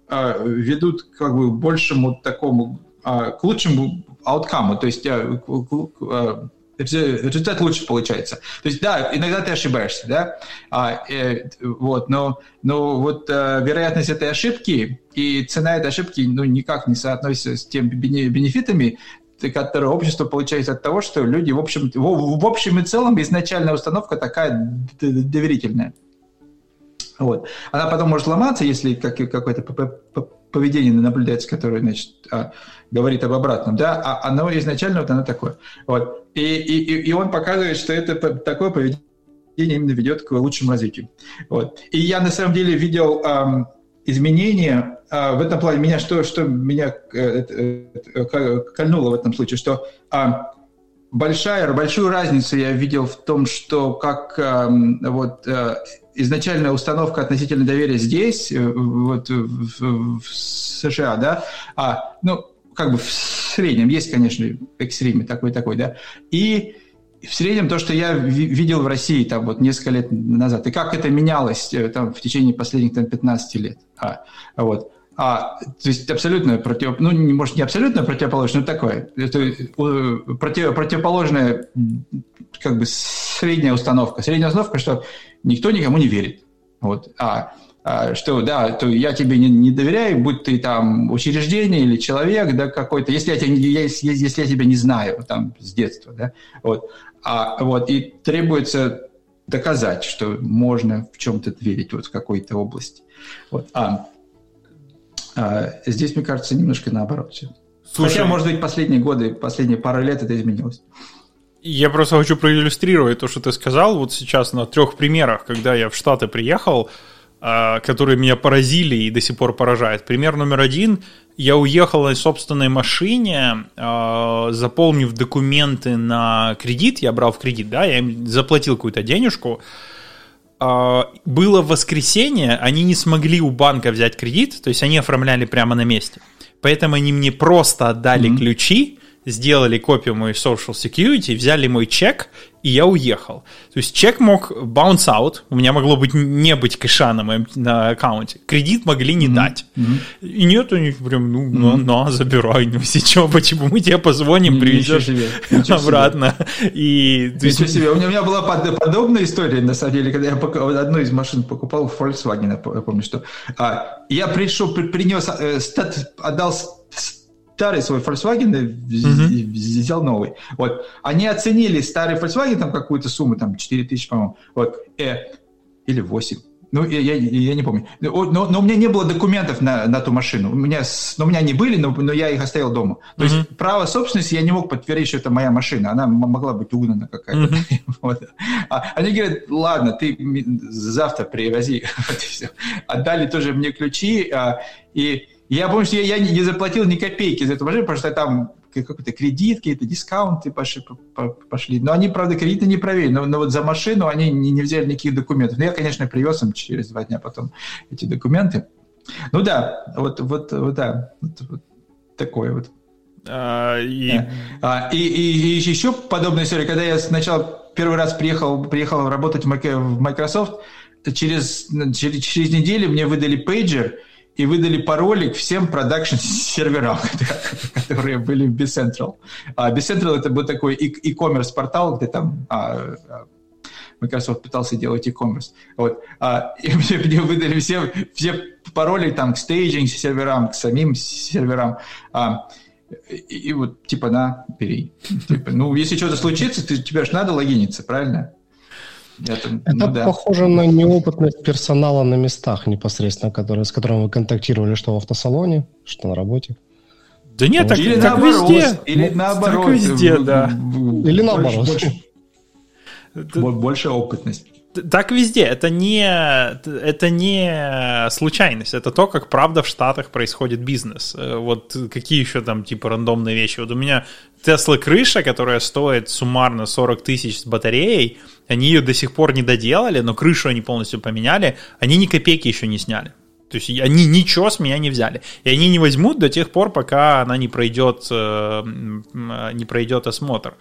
э, ведут как бы большему такому, к лучшему ауткаму, то есть результат лучше получается. То есть, да, иногда ты ошибаешься, да, а, э, вот, но, но вот э, вероятность этой ошибки и цена этой ошибки, ну, никак не соотносится с теми бенефитами, которое общество получается от того, что люди, в общем, в, в общем и целом, изначальная установка такая доверительная. Вот. Она потом может ломаться, если как, какое-то поведение наблюдается, которое значит, а, говорит об обратном, да, а оно изначально вот оно такое. Вот. И, и, и он показывает, что это такое поведение именно ведет к лучшему развитию. Вот. И я на самом деле видел эм, изменения э, в этом плане. Меня что, что меня э, э, кольнуло в этом случае, что э, большая, большую разницу я видел в том, что как э, вот э, изначальная установка относительно доверия здесь, э, вот в, в США, да, а, ну, как бы в среднем, есть, конечно, экстриме такой-такой, да, и в среднем то, что я видел в России там вот несколько лет назад, и как это менялось э, там в течение последних там 15 лет. А, вот. А, то есть абсолютно против, ну, не, может, не абсолютно противоположное, но такое. Это против, противоположная, как бы средняя установка. Средняя установка, что никто никому не верит. Вот. А, а что, да, то я тебе не, не доверяю, будь ты там учреждение или человек, да, какой-то, если я, тебя, если, если я тебя не знаю там с детства, да, вот. А, вот, и требуется доказать, что можно в чем-то верить вот в какой-то области. Вот. А здесь, мне кажется, немножко наоборот все. Слушай, Хотя, может быть, последние годы, последние пару лет это изменилось. Я просто хочу проиллюстрировать то, что ты сказал вот сейчас на трех примерах, когда я в Штаты приехал, а, которые меня поразили и до сих пор поражают. Пример номер один. Я уехал на собственной машине, а, заполнив документы на кредит. Я брал в кредит, да, я им заплатил какую-то денежку. А, было воскресенье, они не смогли у банка взять кредит, то есть они оформляли прямо на месте. Поэтому они мне просто отдали mm-hmm. ключи, сделали копию моей Social Security, взяли мой чек, и я уехал. То есть чек мог bounce out, у меня могло быть не быть кэша на моем на аккаунте. Кредит могли не mm-hmm. дать. Mm-hmm. И нет, они прям, ну, mm-hmm. на, на, забирай, ну, сейчас, почему мы тебе позвоним, привезешь обратно. И, Ничего есть... себе. У меня, была подобная история, на самом деле, когда я одну из машин покупал, Volkswagen, я помню, что а, я пришел, принес, э, отдал старый свой Volkswagen mm-hmm. взял новый. Вот. Они оценили старый Volkswagen там какую-то сумму, там 4 тысячи, по-моему, вот, э, или 8. Ну, я, я, я не помню. Но, но у меня не было документов на, на ту машину. У меня, ну, у меня они были, но, но я их оставил дома. То mm-hmm. есть право собственности я не мог подтвердить, что это моя машина. Она могла быть угнана какая-то. Mm-hmm. вот. а, они говорят, ладно, ты завтра привози. Отдали тоже мне ключи. А, и я помню, что я, я не заплатил ни копейки за эту машину, потому что там какой-то кредит, какие-то дискаунты пошли, пошли. Но они, правда, кредиты не проверили. Но, но вот за машину они не, не взяли никаких документов. Но я, конечно, привез им через два дня потом эти документы. Ну да, вот, вот, вот да, вот, вот такое вот. А, и... А, и, и, и еще подобная история, когда я сначала первый раз приехал, приехал работать в Microsoft, через, через, через неделю мне выдали пейджер, и выдали пароли к всем production-серверам, которые были в Bcentral. А Bcentral это был такой e-commerce портал, где там а, а, Microsoft пытался делать e-commerce. Вот. А, и мне, мне выдали все, все пароли там к staging серверам, к самим серверам. А, и, и вот типа на, бери. Типа, ну, если что-то случится, ты, тебе же надо логиниться, правильно? Это, это ну, да. похоже на неопытность персонала на местах непосредственно, который, с которым вы контактировали, что в автосалоне, что на работе. Да нет, так, или так наоборот, везде. Или наоборот. Так везде, да. Или наоборот. Больше, больше, больше опытность так везде. Это не, это не случайность. Это то, как правда в Штатах происходит бизнес. Э, вот какие еще там типа рандомные вещи. Вот у меня Тесла крыша, которая стоит суммарно 40 тысяч с батареей, они ее до сих пор не доделали, но крышу они полностью поменяли, они ни копейки еще не сняли. То есть они ничего с меня не взяли. И они не возьмут до тех пор, пока она не пройдет, э, не пройдет осмотр.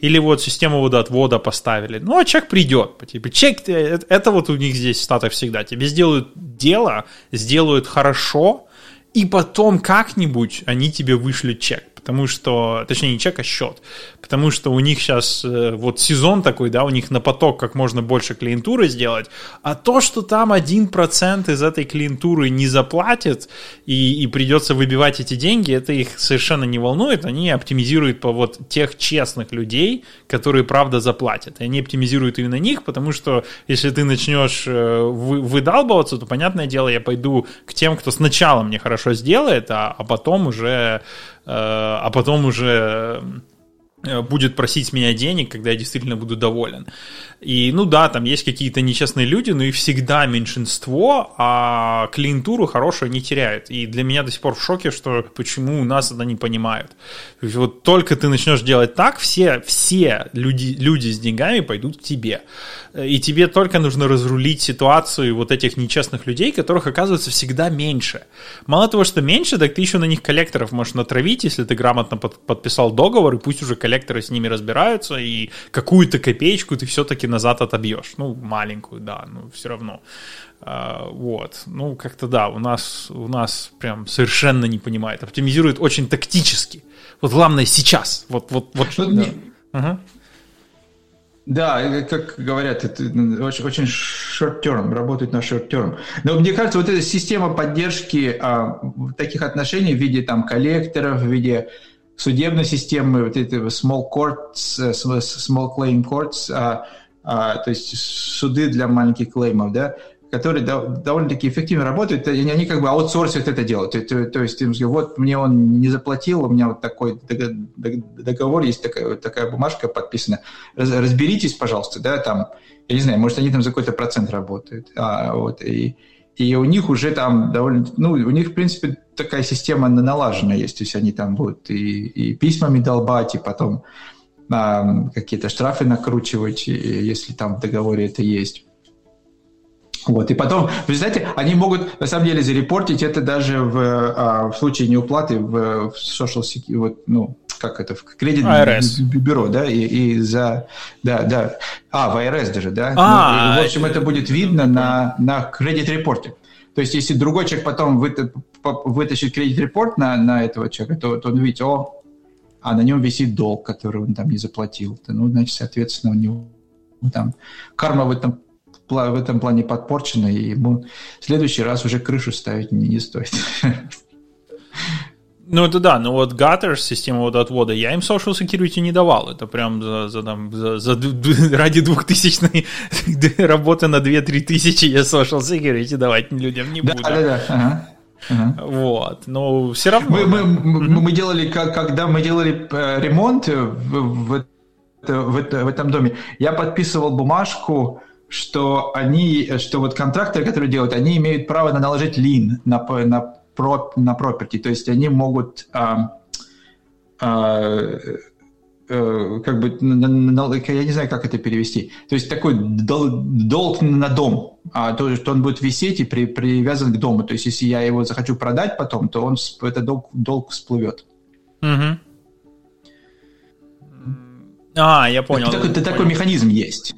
Или вот систему водоотвода поставили. Ну, а чек придет. Типа, чек, э, это вот у них здесь в всегда. Тебе сделают дело, сделают хорошо, и потом как-нибудь они тебе вышлют чек. Потому что, точнее, не чек, а счет, потому что у них сейчас э, вот сезон такой, да, у них на поток как можно больше клиентуры сделать, а то, что там 1% из этой клиентуры не заплатит и, и придется выбивать эти деньги, это их совершенно не волнует, они оптимизируют по вот тех честных людей, которые правда заплатят, и они оптимизируют именно них, потому что если ты начнешь э, выдалбываться, то, понятное дело, я пойду к тем, кто сначала мне хорошо сделает, а, а потом уже, а потом уже Э, будет просить меня денег, когда я действительно буду доволен. И, ну да, там есть какие-то нечестные люди, но и всегда меньшинство, а клиентуру хорошую не теряет. И для меня до сих пор в шоке, что почему у нас это не понимают. Вот только ты начнешь делать так, все, все люди, люди с деньгами пойдут к тебе. И тебе только нужно разрулить ситуацию вот этих нечестных людей, которых оказывается всегда меньше. Мало того, что меньше, так ты еще на них коллекторов можешь натравить, если ты грамотно под, подписал договор, и пусть уже коллекторы с ними разбираются, и какую-то копеечку ты все-таки назад отобьешь. Ну, маленькую, да, но все равно. А, вот. Ну, как-то да, у нас, у нас прям совершенно не понимает. Оптимизирует очень тактически. Вот главное сейчас. Вот, вот, вот. Да. Угу. Да, как говорят, это очень, очень short-term, работает на short-term. Но мне кажется, вот эта система поддержки а, таких отношений в виде там коллекторов, в виде судебной системы, вот эти small courts, э, small claim courts, а, а, то есть суды для маленьких клеймов, да, которые довольно-таки эффективно работают, они, они как бы аутсорсят это дело. То, то, то есть, им вот мне он не заплатил, у меня вот такой договор, есть такая, вот такая бумажка подписана. Разберитесь, пожалуйста, да, там, я не знаю, может, они там за какой-то процент работают. А, вот, и, и у них уже там довольно, ну, у них, в принципе, такая система налажена есть, то есть они там будут и, и письмами долбать, и потом а, какие-то штрафы накручивать, если там в договоре это есть. Вот, и потом, вы знаете, они могут на самом деле зарепортить это даже в, а, в случае неуплаты в, в social security, вот, ну, как это, в кредитное бюро, да, и, и за, да, да, а, в АРС даже, да, а, ну, и, в общем, это будет видно на, на кредит-репорте. То есть, если другой человек потом вытащит кредит-репорт на, на этого человека, то, то он видит, о, а на нем висит долг, который он там не заплатил. Ну, значит, соответственно, у него там карма в этом в этом плане подпорчена, и ему в следующий раз уже крышу ставить не, не стоит. Ну, это да, но вот Gutters, система водоотвода, я им social security не давал. Это прям за, за, там, за, за ради двухтысячной работы на 2-3 тысячи я social security давать людям не буду. Да, да, да. Ага. Ага. Вот, но все равно. Мы, мы, мы, мы делали, когда мы делали э, ремонт в, в, в, в этом доме, я подписывал бумажку, что они, что вот контракторы, которые делают, они имеют право наложить лин на, на про, на property, то есть они могут а, а, как бы, я не знаю, как это перевести, то есть такой долг на дом, а, то, что он будет висеть и при, привязан к дому, то есть если я его захочу продать потом, то он, этот долг, долг всплывет. Угу. А, я понял. Это, это, такой механизм есть.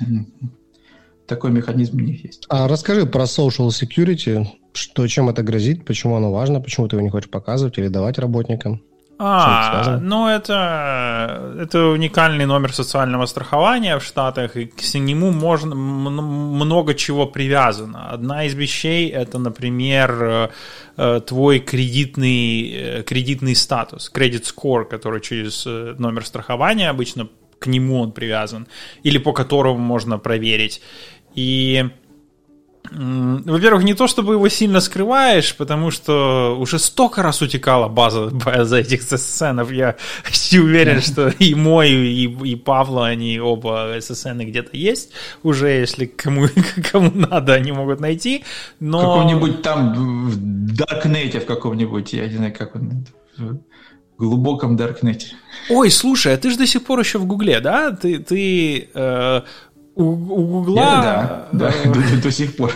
Такой механизм у них есть. А расскажи про social security. Что, чем это грозит, почему оно важно, почему ты его не хочешь показывать или давать работникам? А, ну это, это уникальный номер социального страхования в Штатах, и к нему можно много чего привязано. Одна из вещей это, например, э, твой кредитный, э, кредитный статус, кредит score, который через э, номер страхования обычно к нему он привязан, или по которому можно проверить. И во-первых, не то чтобы его сильно скрываешь, потому что уже столько раз утекала база, база этих сценов. Я почти уверен, что и мой, и, и Павла, они оба ССН где-то есть уже, если кому, кому надо, они могут найти. Но... В каком-нибудь там в Даркнете в каком-нибудь, я не знаю, как он глубоком Даркнете. Ой, слушай, а ты же до сих пор еще в Гугле, да? Ты, ты э, у, у Гугла... да, да, до, до сих пор.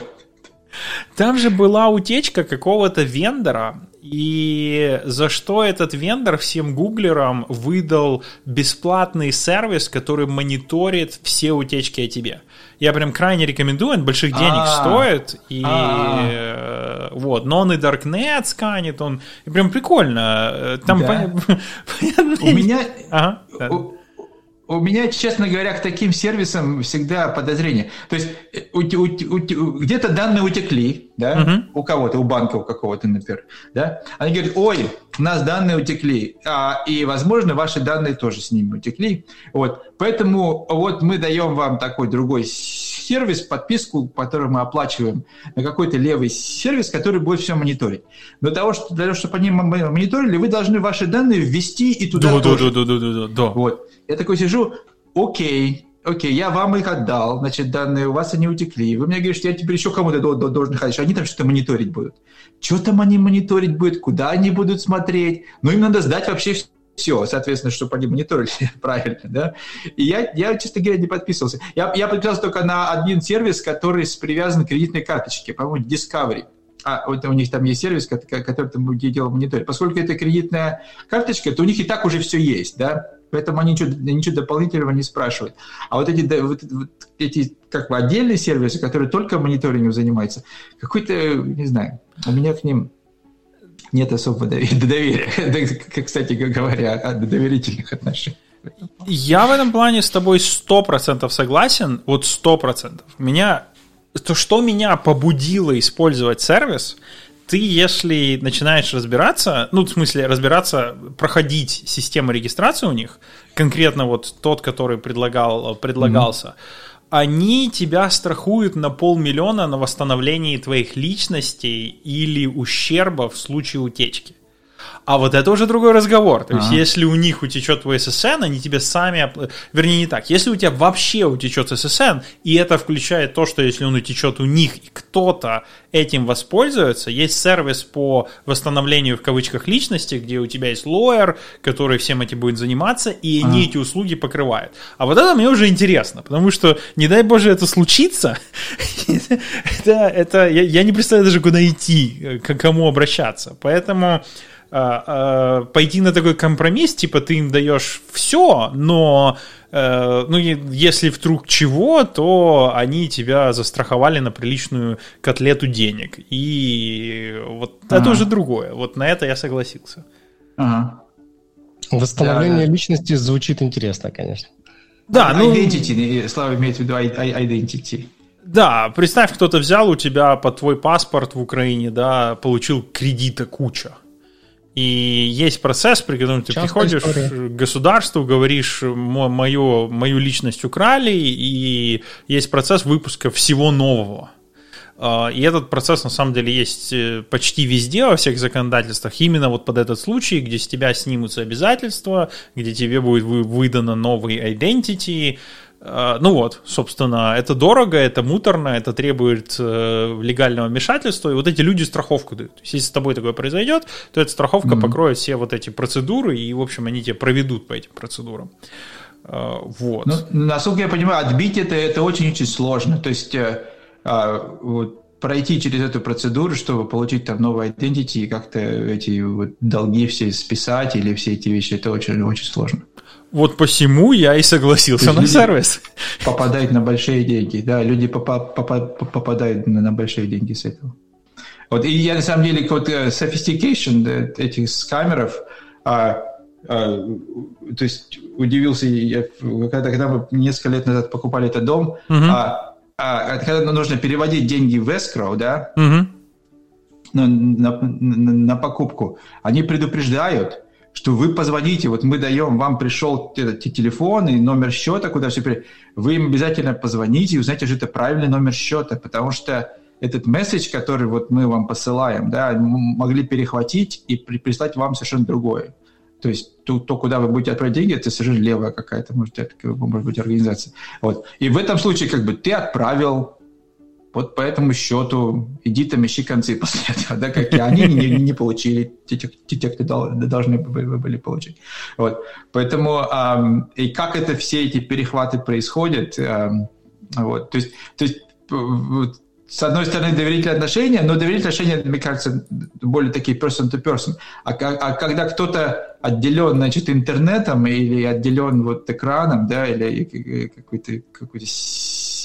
Там же была утечка какого-то вендора, и за что этот вендор всем гуглерам выдал бесплатный сервис, который мониторит все утечки о тебе. Я прям крайне рекомендую, он больших денег А-а-а. стоит, и А-а-а. вот, но он и Darknet сканит, он и прям прикольно. Там да. понятно. У меня... Ага, да у меня, честно говоря, к таким сервисам всегда подозрение. То есть э, у, у, у, где-то данные утекли, да, uh-huh. у кого-то, у банка у какого-то, например, да. Они говорят, ой, у нас данные утекли, а, и, возможно, ваши данные тоже с ними утекли. Вот, поэтому вот мы даем вам такой другой сервис, подписку, которую мы оплачиваем на какой-то левый сервис, который будет все мониторить. Но для того, что, для того, чтобы они мониторили, вы должны ваши данные ввести и туда да, тоже. Да, да, да, да, да. Вот. Я такой сижу, окей, окей, я вам их отдал, значит, данные у вас они утекли. Вы мне говорите, что я теперь еще кому-то должен ходить, они там что-то мониторить будут. Что там они мониторить будут, куда они будут смотреть? Ну, им надо сдать вообще все, соответственно, чтобы они мониторили правильно, да. И я, я, честно говоря, не подписывался. Я, я подписался только на один сервис, который привязан к кредитной карточке, по-моему, Discovery. А вот у них там есть сервис, который там делал мониторинг. Поскольку это кредитная карточка, то у них и так уже все есть, да. Поэтому они ничего, ничего дополнительного не спрашивают. А вот эти, вот, вот эти как бы отдельные сервисы, которые только мониторингом занимаются, какой-то, не знаю, у меня к ним нет особого доверия, кстати говоря, о доверительных отношениях. Я в этом плане с тобой сто процентов согласен, вот сто процентов. Меня, то, что меня побудило использовать сервис, ты, если начинаешь разбираться, ну, в смысле, разбираться, проходить систему регистрации у них, конкретно вот тот, который предлагал, предлагался, mm-hmm. Они тебя страхуют на полмиллиона на восстановлении твоих личностей или ущерба в случае утечки. А вот это уже другой разговор. То есть, если у них утечет твой SSN, они тебе сами... Вернее, не так. Если у тебя вообще утечет SSN, и это включает то, что если он утечет у них, и кто-то этим воспользуется, есть сервис по восстановлению в кавычках личности, где у тебя есть лоер, который всем этим будет заниматься, и они эти услуги покрывают. А вот это мне уже интересно, потому что, не дай боже, это случится, это, это я, я не представляю даже, куда идти, к кому обращаться. Поэтому а, а, пойти на такой компромисс, типа ты им даешь все, но э, ну, если вдруг чего, то они тебя застраховали на приличную котлету денег. И вот ага. это уже другое. Вот на это я согласился. Ага. Восстановление да, личности звучит интересно, конечно. Да, ну... Identity, Слава имеет в виду identity. Да, представь, кто-то взял у тебя под твой паспорт в Украине, да, получил кредита куча. И есть процесс, при котором ты Частная приходишь история. к государству, говоришь, мою, мою личность украли, и есть процесс выпуска всего нового. А, и этот процесс на самом деле есть э, почти везде, во всех законодательствах, именно вот под этот случай, где с тебя снимутся обязательства, где тебе будет выдано новый identity, ну вот, собственно, это дорого, это муторно, это требует э, легального вмешательства, и вот эти люди страховку дают. То есть, если с тобой такое произойдет, то эта страховка mm-hmm. покроет все вот эти процедуры, и, в общем, они тебя проведут по этим процедурам. Э, вот. Ну, насколько я понимаю, отбить это, это очень-очень сложно. То есть, э, э, вот, пройти через эту процедуру, чтобы получить там новый identity и как-то эти вот долги все списать или все эти вещи, это очень-очень сложно. Вот посему я и согласился на сервис. Попадают на большие деньги, да, люди попадают на большие деньги с этого. Вот, и я на самом деле, вот uh, sophistication этих скамеров, а, а, то есть удивился, я, когда, когда мы несколько лет назад покупали этот дом, uh-huh. а, а, когда нужно переводить деньги в escrow, да, на, на, на, на покупку, они предупреждают, что вы позвоните, вот мы даем, вам пришел телефон и номер счета, куда все при... Вы им обязательно позвоните и узнаете, что это правильный номер счета, потому что этот месседж, который вот мы вам посылаем, да, могли перехватить и при, прислать вам совершенно другое. То есть то, то, куда вы будете отправить деньги, это совершенно левая какая-то, может, это, может быть, организация. Вот. И в этом случае как бы ты отправил вот по этому счету иди там ищи концы после этого, да, как и они не, не получили, те, те, те, кто должны были, получить. Вот. Поэтому эм, и как это все эти перехваты происходят, эм, вот, то есть, то есть вот, с одной стороны, доверительные отношения, но доверительные отношения, мне кажется, более такие person to person. А, а когда кто-то отделен, значит, интернетом или отделен вот экраном, да, или какой-то какой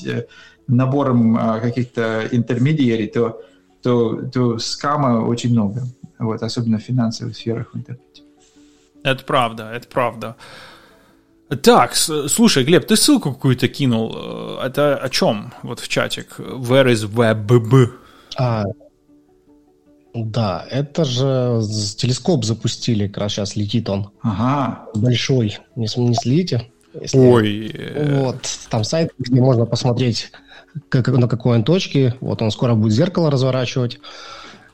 э, набором а, каких-то интермедиарий, то, то, то скама очень много, вот, особенно в финансовых сферах в интернете. Это правда, это правда. Так, слушай, Глеб, ты ссылку какую-то кинул. Э, это о чем? Вот в чатик. Where is web? А, да, это же телескоп запустили, как раз сейчас летит он. Ага. Большой. Не, не следите? Если... Ой. Вот, там сайт, где можно посмотреть, как, на какой он точке. Вот он скоро будет зеркало разворачивать.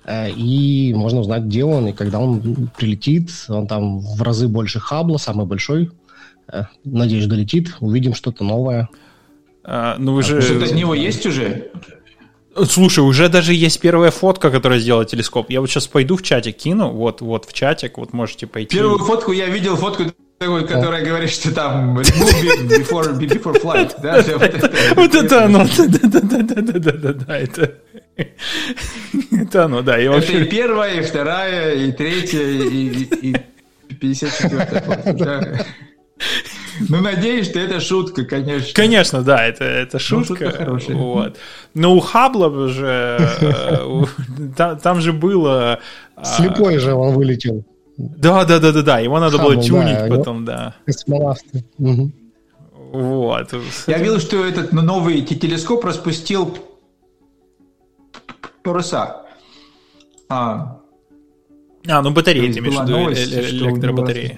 Э, и можно узнать, где он и когда он прилетит. Он там в разы больше Хабла, самый большой Э, надеюсь, долетит, увидим что-то новое. А, ну вы же... Что-то от него есть уже? Слушай, уже даже есть первая фотка, которая сделала телескоп. Я вот сейчас пойду в чатик кину, вот, вот в чатик, вот можете пойти. Первую фотку я видел, фотку такой, которая говорит, что там before, before flight, да? Вот это оно, да-да-да-да-да-да-да, это... Это оно, да. Это и первая, и вторая, и третья, и 54-я фотка, ну, надеюсь, что это шутка, конечно. Конечно, да, это, это ну, шутка. Ну, вот. Но у Хабла же, э, там, там же было... А, Слепой же он вылетел. Да, да, да, да, да. Его надо Хаббл, было тюнить да, потом, да. Космонавты. Угу. Вот. Я видел, что этот новый телескоп распустил паруса. А, а ну батареи, ты имеешь в виду, электробатареи.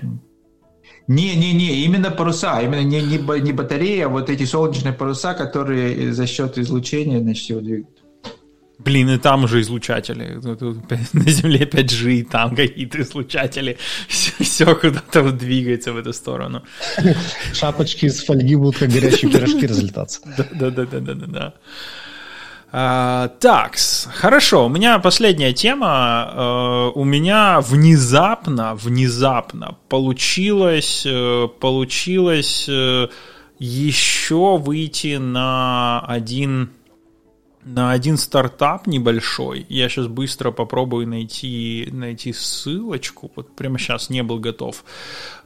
Не-не-не, именно паруса, именно не, не, не батарея, а вот эти солнечные паруса, которые за счет излучения, значит, его двигают. Блин, и там уже излучатели. На Земле 5G, и там какие-то излучатели. Все, все куда-то двигается в эту сторону. Шапочки из фольги будут как горячие пирожки разлетаться. Да-да-да-да-да. А, так, хорошо, у меня последняя тема. Uh, у меня внезапно, внезапно получилось, uh, получилось uh, еще выйти на один на один стартап небольшой. Я сейчас быстро попробую найти, найти ссылочку. Вот прямо сейчас не был готов.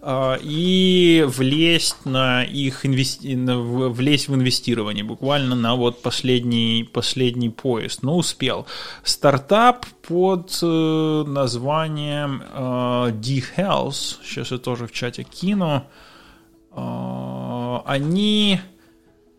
А, и влезть на их инвести... влезть в инвестирование. Буквально на вот последний, последний поезд. Но успел. Стартап под э, названием э, D-Health. Сейчас я тоже в чате кину. А, они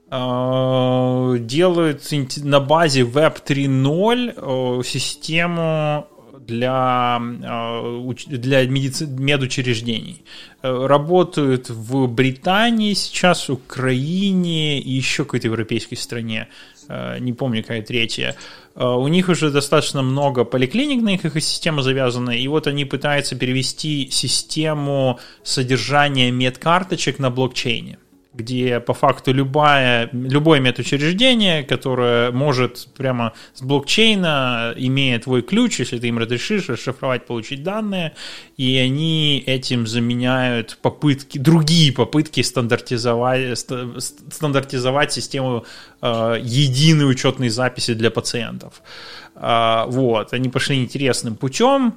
делают на базе Web 3.0 э, систему для, э, для медици... медучреждений. Работают в Британии сейчас, Украине и еще какой-то европейской стране. Не помню, какая третья. У них уже достаточно много поликлиник на их экосистему завязана, и вот они пытаются перевести систему содержания медкарточек на блокчейне где по факту любое, любое медучреждение, которое может прямо с блокчейна, имея твой ключ, если ты им разрешишь расшифровать, получить данные, и они этим заменяют попытки, другие попытки стандартизовать, стандартизовать систему э, единой учетной записи для пациентов. Э, вот, они пошли интересным путем,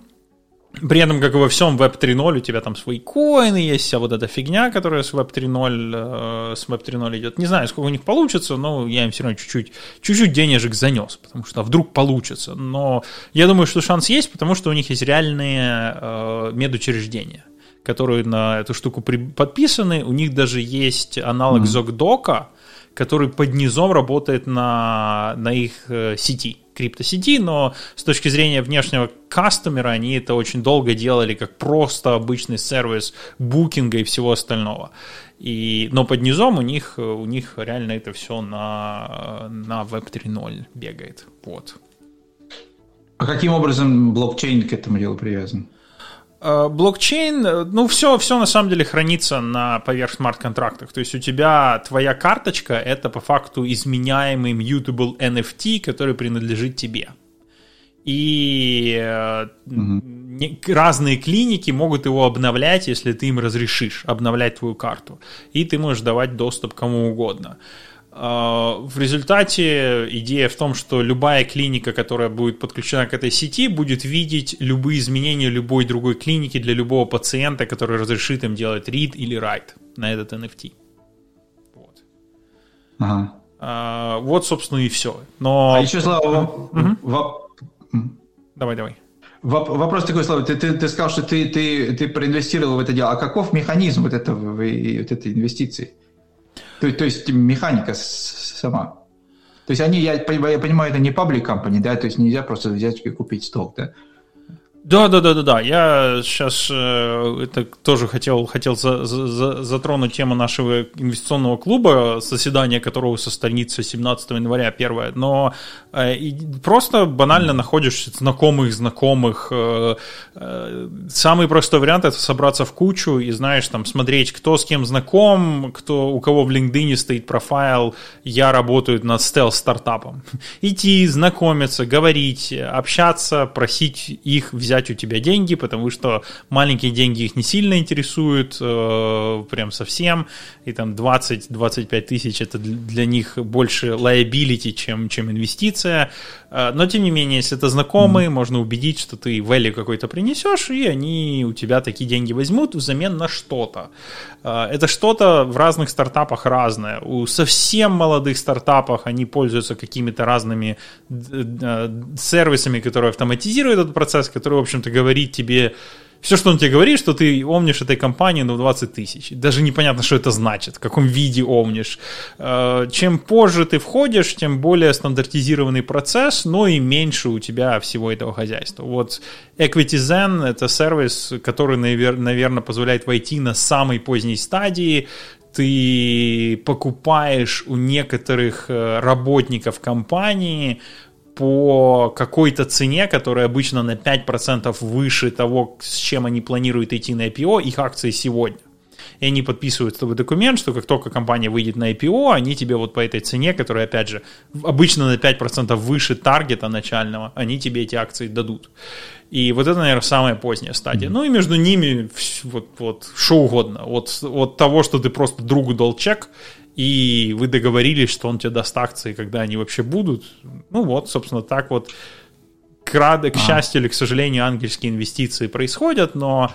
при этом, как и во всем Web 3.0, у тебя там свои коины есть, вся вот эта фигня, которая с Web 3.0, э, с Web 3.0 идет. Не знаю, сколько у них получится, но я им все равно чуть-чуть, чуть-чуть денежек занес, потому что а вдруг получится. Но я думаю, что шанс есть, потому что у них есть реальные э, медучреждения которые на эту штуку при, подписаны. У них даже есть аналог mm-hmm. ZocDoc, который под низом работает на, на их э, сети криптосети, но с точки зрения внешнего кастомера они это очень долго делали как просто обычный сервис букинга и всего остального. И, но под низом у них, у них реально это все на, на Web 3.0 бегает. Вот. А каким образом блокчейн к этому делу привязан? Э, блокчейн, э, ну, все, все на самом деле хранится на поверх смарт-контрактах. То есть у тебя твоя карточка – это по факту изменяемый mutable NFT, который принадлежит тебе. И угу. разные клиники могут его обновлять, если ты им разрешишь обновлять твою карту. И ты можешь давать доступ кому угодно. А, в результате идея в том, что любая клиника, которая будет подключена к этой сети, будет видеть любые изменения любой другой клиники для любого пациента, который разрешит им делать read или write на этот NFT. Вот. Ага. А, вот, собственно, и все. Но... А еще, Слава, угу. воп... давай, давай. Вопрос такой, Слава, ты, ты, ты сказал, что ты, ты, ты проинвестировал в это дело. А каков механизм вот, этого, вот этой инвестиции? То, то есть механика сама. То есть они, я, я понимаю, это не паблик company, да, то есть нельзя просто взять и купить сток, да. Да, да, да, да, да. Я сейчас э, это тоже хотел, хотел за, за, затронуть тему нашего инвестиционного клуба, заседание которого состоится 17 января первое. Но э, просто банально находишь знакомых знакомых. Э, э, самый простой вариант это собраться в кучу и знаешь там смотреть, кто с кем знаком, кто у кого в LinkedIn стоит профайл. Я работаю над стелс стартапом. Идти, знакомиться, говорить, общаться, просить их взять взять у тебя деньги, потому что маленькие деньги их не сильно интересуют, э, прям совсем, и там 20-25 тысяч это для них больше liability, чем, чем инвестиция. Э, но тем не менее, если это знакомые, mm-hmm. можно убедить, что ты value какой-то принесешь, и они у тебя такие деньги возьмут взамен на что-то. Э, это что-то в разных стартапах разное. У совсем молодых стартапах они пользуются какими-то разными сервисами, которые автоматизируют этот процесс, которые в общем-то, говорит тебе все, что он тебе говорит, что ты омнишь этой компании на 20 тысяч. Даже непонятно, что это значит, в каком виде омнишь. Э, чем позже ты входишь, тем более стандартизированный процесс, но и меньше у тебя всего этого хозяйства. Вот Equity Zen — это сервис, который, наверное, позволяет войти на самой поздней стадии, ты покупаешь у некоторых э, работников компании по какой-то цене, которая обычно на 5% выше того, с чем они планируют идти на IPO, их акции сегодня. И они подписывают с тобой документ, что как только компания выйдет на IPO, они тебе вот по этой цене, которая, опять же, обычно на 5% выше таргета начального, они тебе эти акции дадут. И вот это, наверное, самая поздняя стадия. Mm-hmm. Ну и между ними вот, вот что угодно. Вот, от того, что ты просто другу дал чек, и вы договорились, что он тебе даст акции, когда они вообще будут. Ну вот, собственно, так вот, к, рад... к а. счастью или к сожалению, ангельские инвестиции происходят, но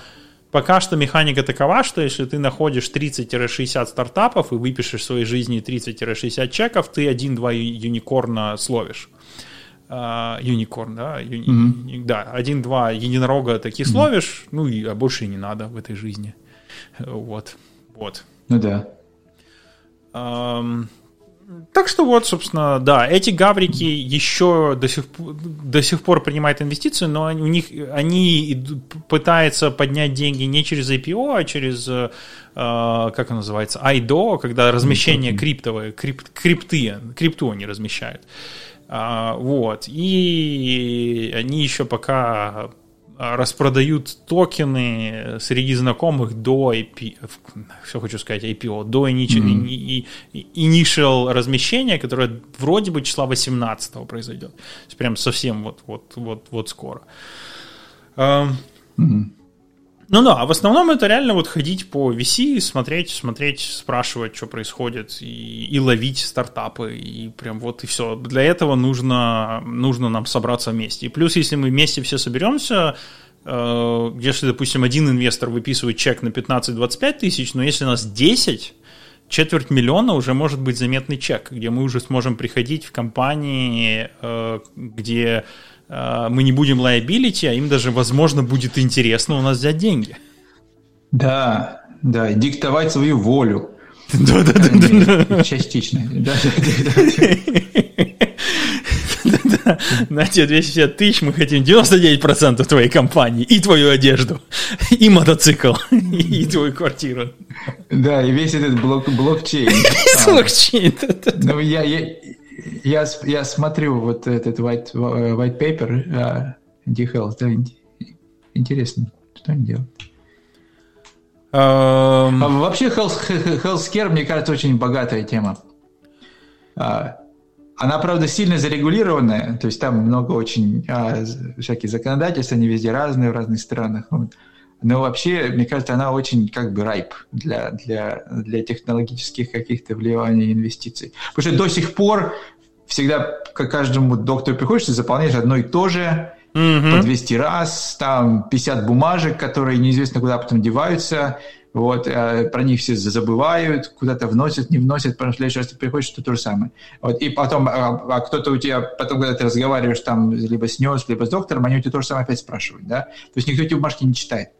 пока что механика такова, что если ты находишь 30-60 стартапов и выпишешь в своей жизни 30-60 чеков, ты один-два юникорна словишь. Uh, юникорн, да, юни, mm-hmm. да, один-два единорога такие mm-hmm. словишь, ну и а больше и не надо в этой жизни, вот, вот. Ну да. Так что вот, собственно, да, эти гаврики еще до сих, до сих пор принимают инвестиции, но у них они пытаются поднять деньги не через IPO, а через, э, как он называется, IDO, когда размещение криптовое, крип, крипты, крипту они размещают. А, вот. И они еще пока а, распродают токены среди знакомых до IP, все хочу сказать, IPO, до mm-hmm. initial размещения, которое вроде бы числа 18 произойдет. То есть прям совсем вот, вот, вот, вот скоро. Mm-hmm. Ну да, а в основном это реально вот ходить по VC, смотреть, смотреть, спрашивать, что происходит, и, и ловить стартапы, и прям вот и все. Для этого нужно, нужно нам собраться вместе. И плюс, если мы вместе все соберемся, э, если, допустим, один инвестор выписывает чек на 15-25 тысяч, но если нас 10, четверть миллиона уже может быть заметный чек, где мы уже сможем приходить в компании, э, где мы не будем liability, а им даже, возможно, будет интересно у нас взять деньги. Да, да, диктовать свою волю. Да, да, да, да. Частично. На тебе 250 тысяч, мы хотим 99% твоей компании, и твою одежду, и мотоцикл, и твою квартиру. Да, и весь этот блок, блокчейн. Блокчейн, Ну, я, я, я, смотрю вот этот white, white paper uh, D-Health, да, интересно, что они делают. Um... А вообще health, healthcare, мне кажется, очень богатая тема. А, она, правда, сильно зарегулированная, то есть там много очень а, всяких законодательств, они везде разные, в разных странах. Вот. но вообще, мне кажется, она очень как бы райп для, для, для технологических каких-то вливаний инвестиций. Потому что до сих пор всегда к каждому доктору приходишь, ты заполняешь одно и то же, mm-hmm. по 200 раз, там 50 бумажек, которые неизвестно куда потом деваются, вот, э, про них все забывают, куда-то вносят, не вносят, потом в следующий раз ты приходишь, что то же самое. Вот, и потом, а, а кто-то у тебя, потом, когда ты разговариваешь там либо с нес, либо с доктором, они у тебя то же самое опять спрашивают, да? То есть никто эти бумажки не читает.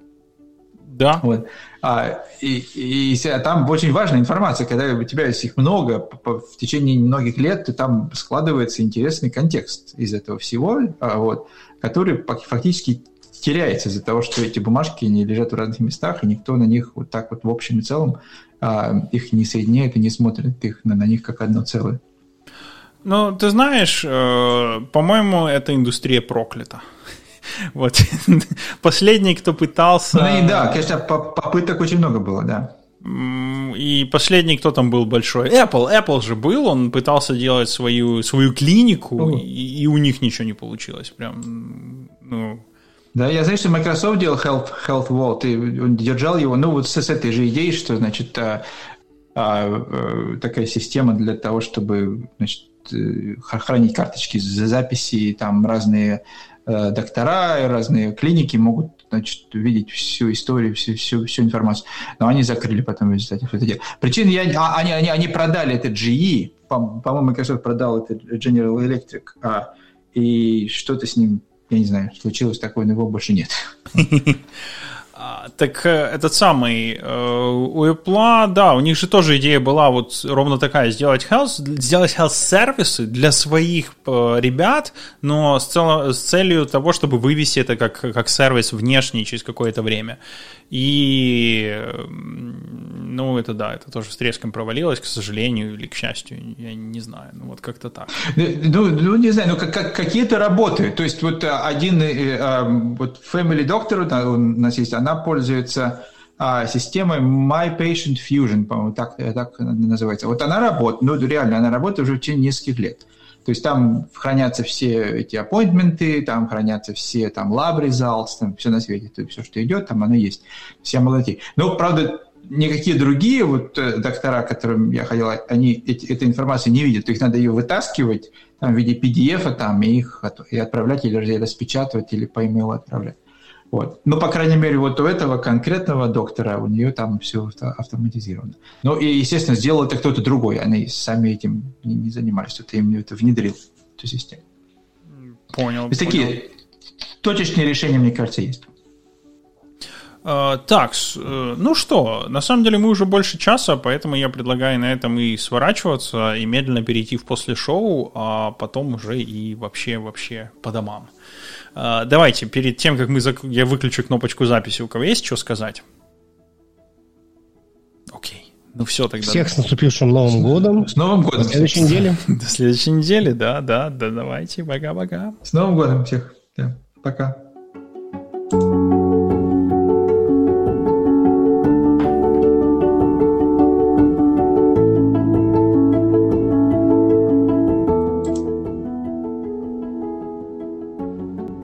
Да. Вот. А, и, и, и там очень важная информация, когда у тебя есть их много, по, в течение многих лет, то там складывается интересный контекст из этого всего, а, вот, который фактически теряется из-за того, что эти бумажки не лежат в разных местах, и никто на них вот так вот в общем и целом а, их не соединяет и не смотрит их на, на них как одно целое. Ну, ты знаешь, э, по-моему, эта индустрия проклята. Вот. Последний, кто пытался... Ну, и да, конечно, попыток очень много было, да. И последний, кто там был большой? Apple. Apple же был, он пытался делать свою, свою клинику, и, и у них ничего не получилось. Прям, ну, да, я знаю, что Microsoft делал Health, Health Vault, и он держал его, ну, вот с, с этой же идеей, что, значит, а, а, а, такая система для того, чтобы, значит, э, хранить карточки за записи, там разные э, доктора, разные клиники могут, значит, видеть всю историю, всю, всю, всю информацию. Но они закрыли потом в результате все это дело. Причина, я, а, они, они, они продали это GE, по-моему, Microsoft продал это General Electric, а, и что-то с ним я не знаю, случилось такое, но его больше нет. Так э, этот самый, э, у Apple, да, у них же тоже идея была вот ровно такая, сделать health, сделать health сервисы для своих э, ребят, но с, цел, с целью того, чтобы вывести это как, как сервис внешний через какое-то время. И, ну, это да, это тоже с треском провалилось, к сожалению, или к счастью, я не знаю, ну, вот как-то так. Ну, ну не знаю, ну, как, как, какие-то работы, то есть вот один, вот Family Doctor у нас есть, она пользуется а, системой My Patient Fusion, по-моему, так, так называется. Вот она работает, ну реально, она работает уже в течение нескольких лет. То есть там хранятся все эти аппоинтменты, там хранятся все там lab results, там все на свете, то есть все, что идет, там оно есть. Все молодцы. Но, правда, никакие другие вот э, доктора, которым я ходил, они эти, этой информации не видят. Их надо ее вытаскивать там, в виде PDF, там, и их и отправлять, или распечатывать, или по e отправлять. Вот. Ну, по крайней мере, вот у этого конкретного доктора у нее там все автоматизировано. Ну, и, естественно, сделал это кто-то другой. Они сами этим не, не занимались. Кто-то им это внедрил, эту систему. Понял. И такие точечные решения, мне кажется, есть. Uh, так, uh, ну что, на самом деле мы уже больше часа, поэтому я предлагаю на этом и сворачиваться, и медленно перейти в после шоу, а потом уже и вообще, вообще по домам. А, давайте, перед тем, как мы зак... я выключу кнопочку записи, у кого есть что сказать? Окей. Ну все тогда. Всех с наступившим Новым годом. С Новым годом. До следующей недели. До следующей недели, да, да, да, давайте, пока-пока. С Новым годом всех. Да, пока.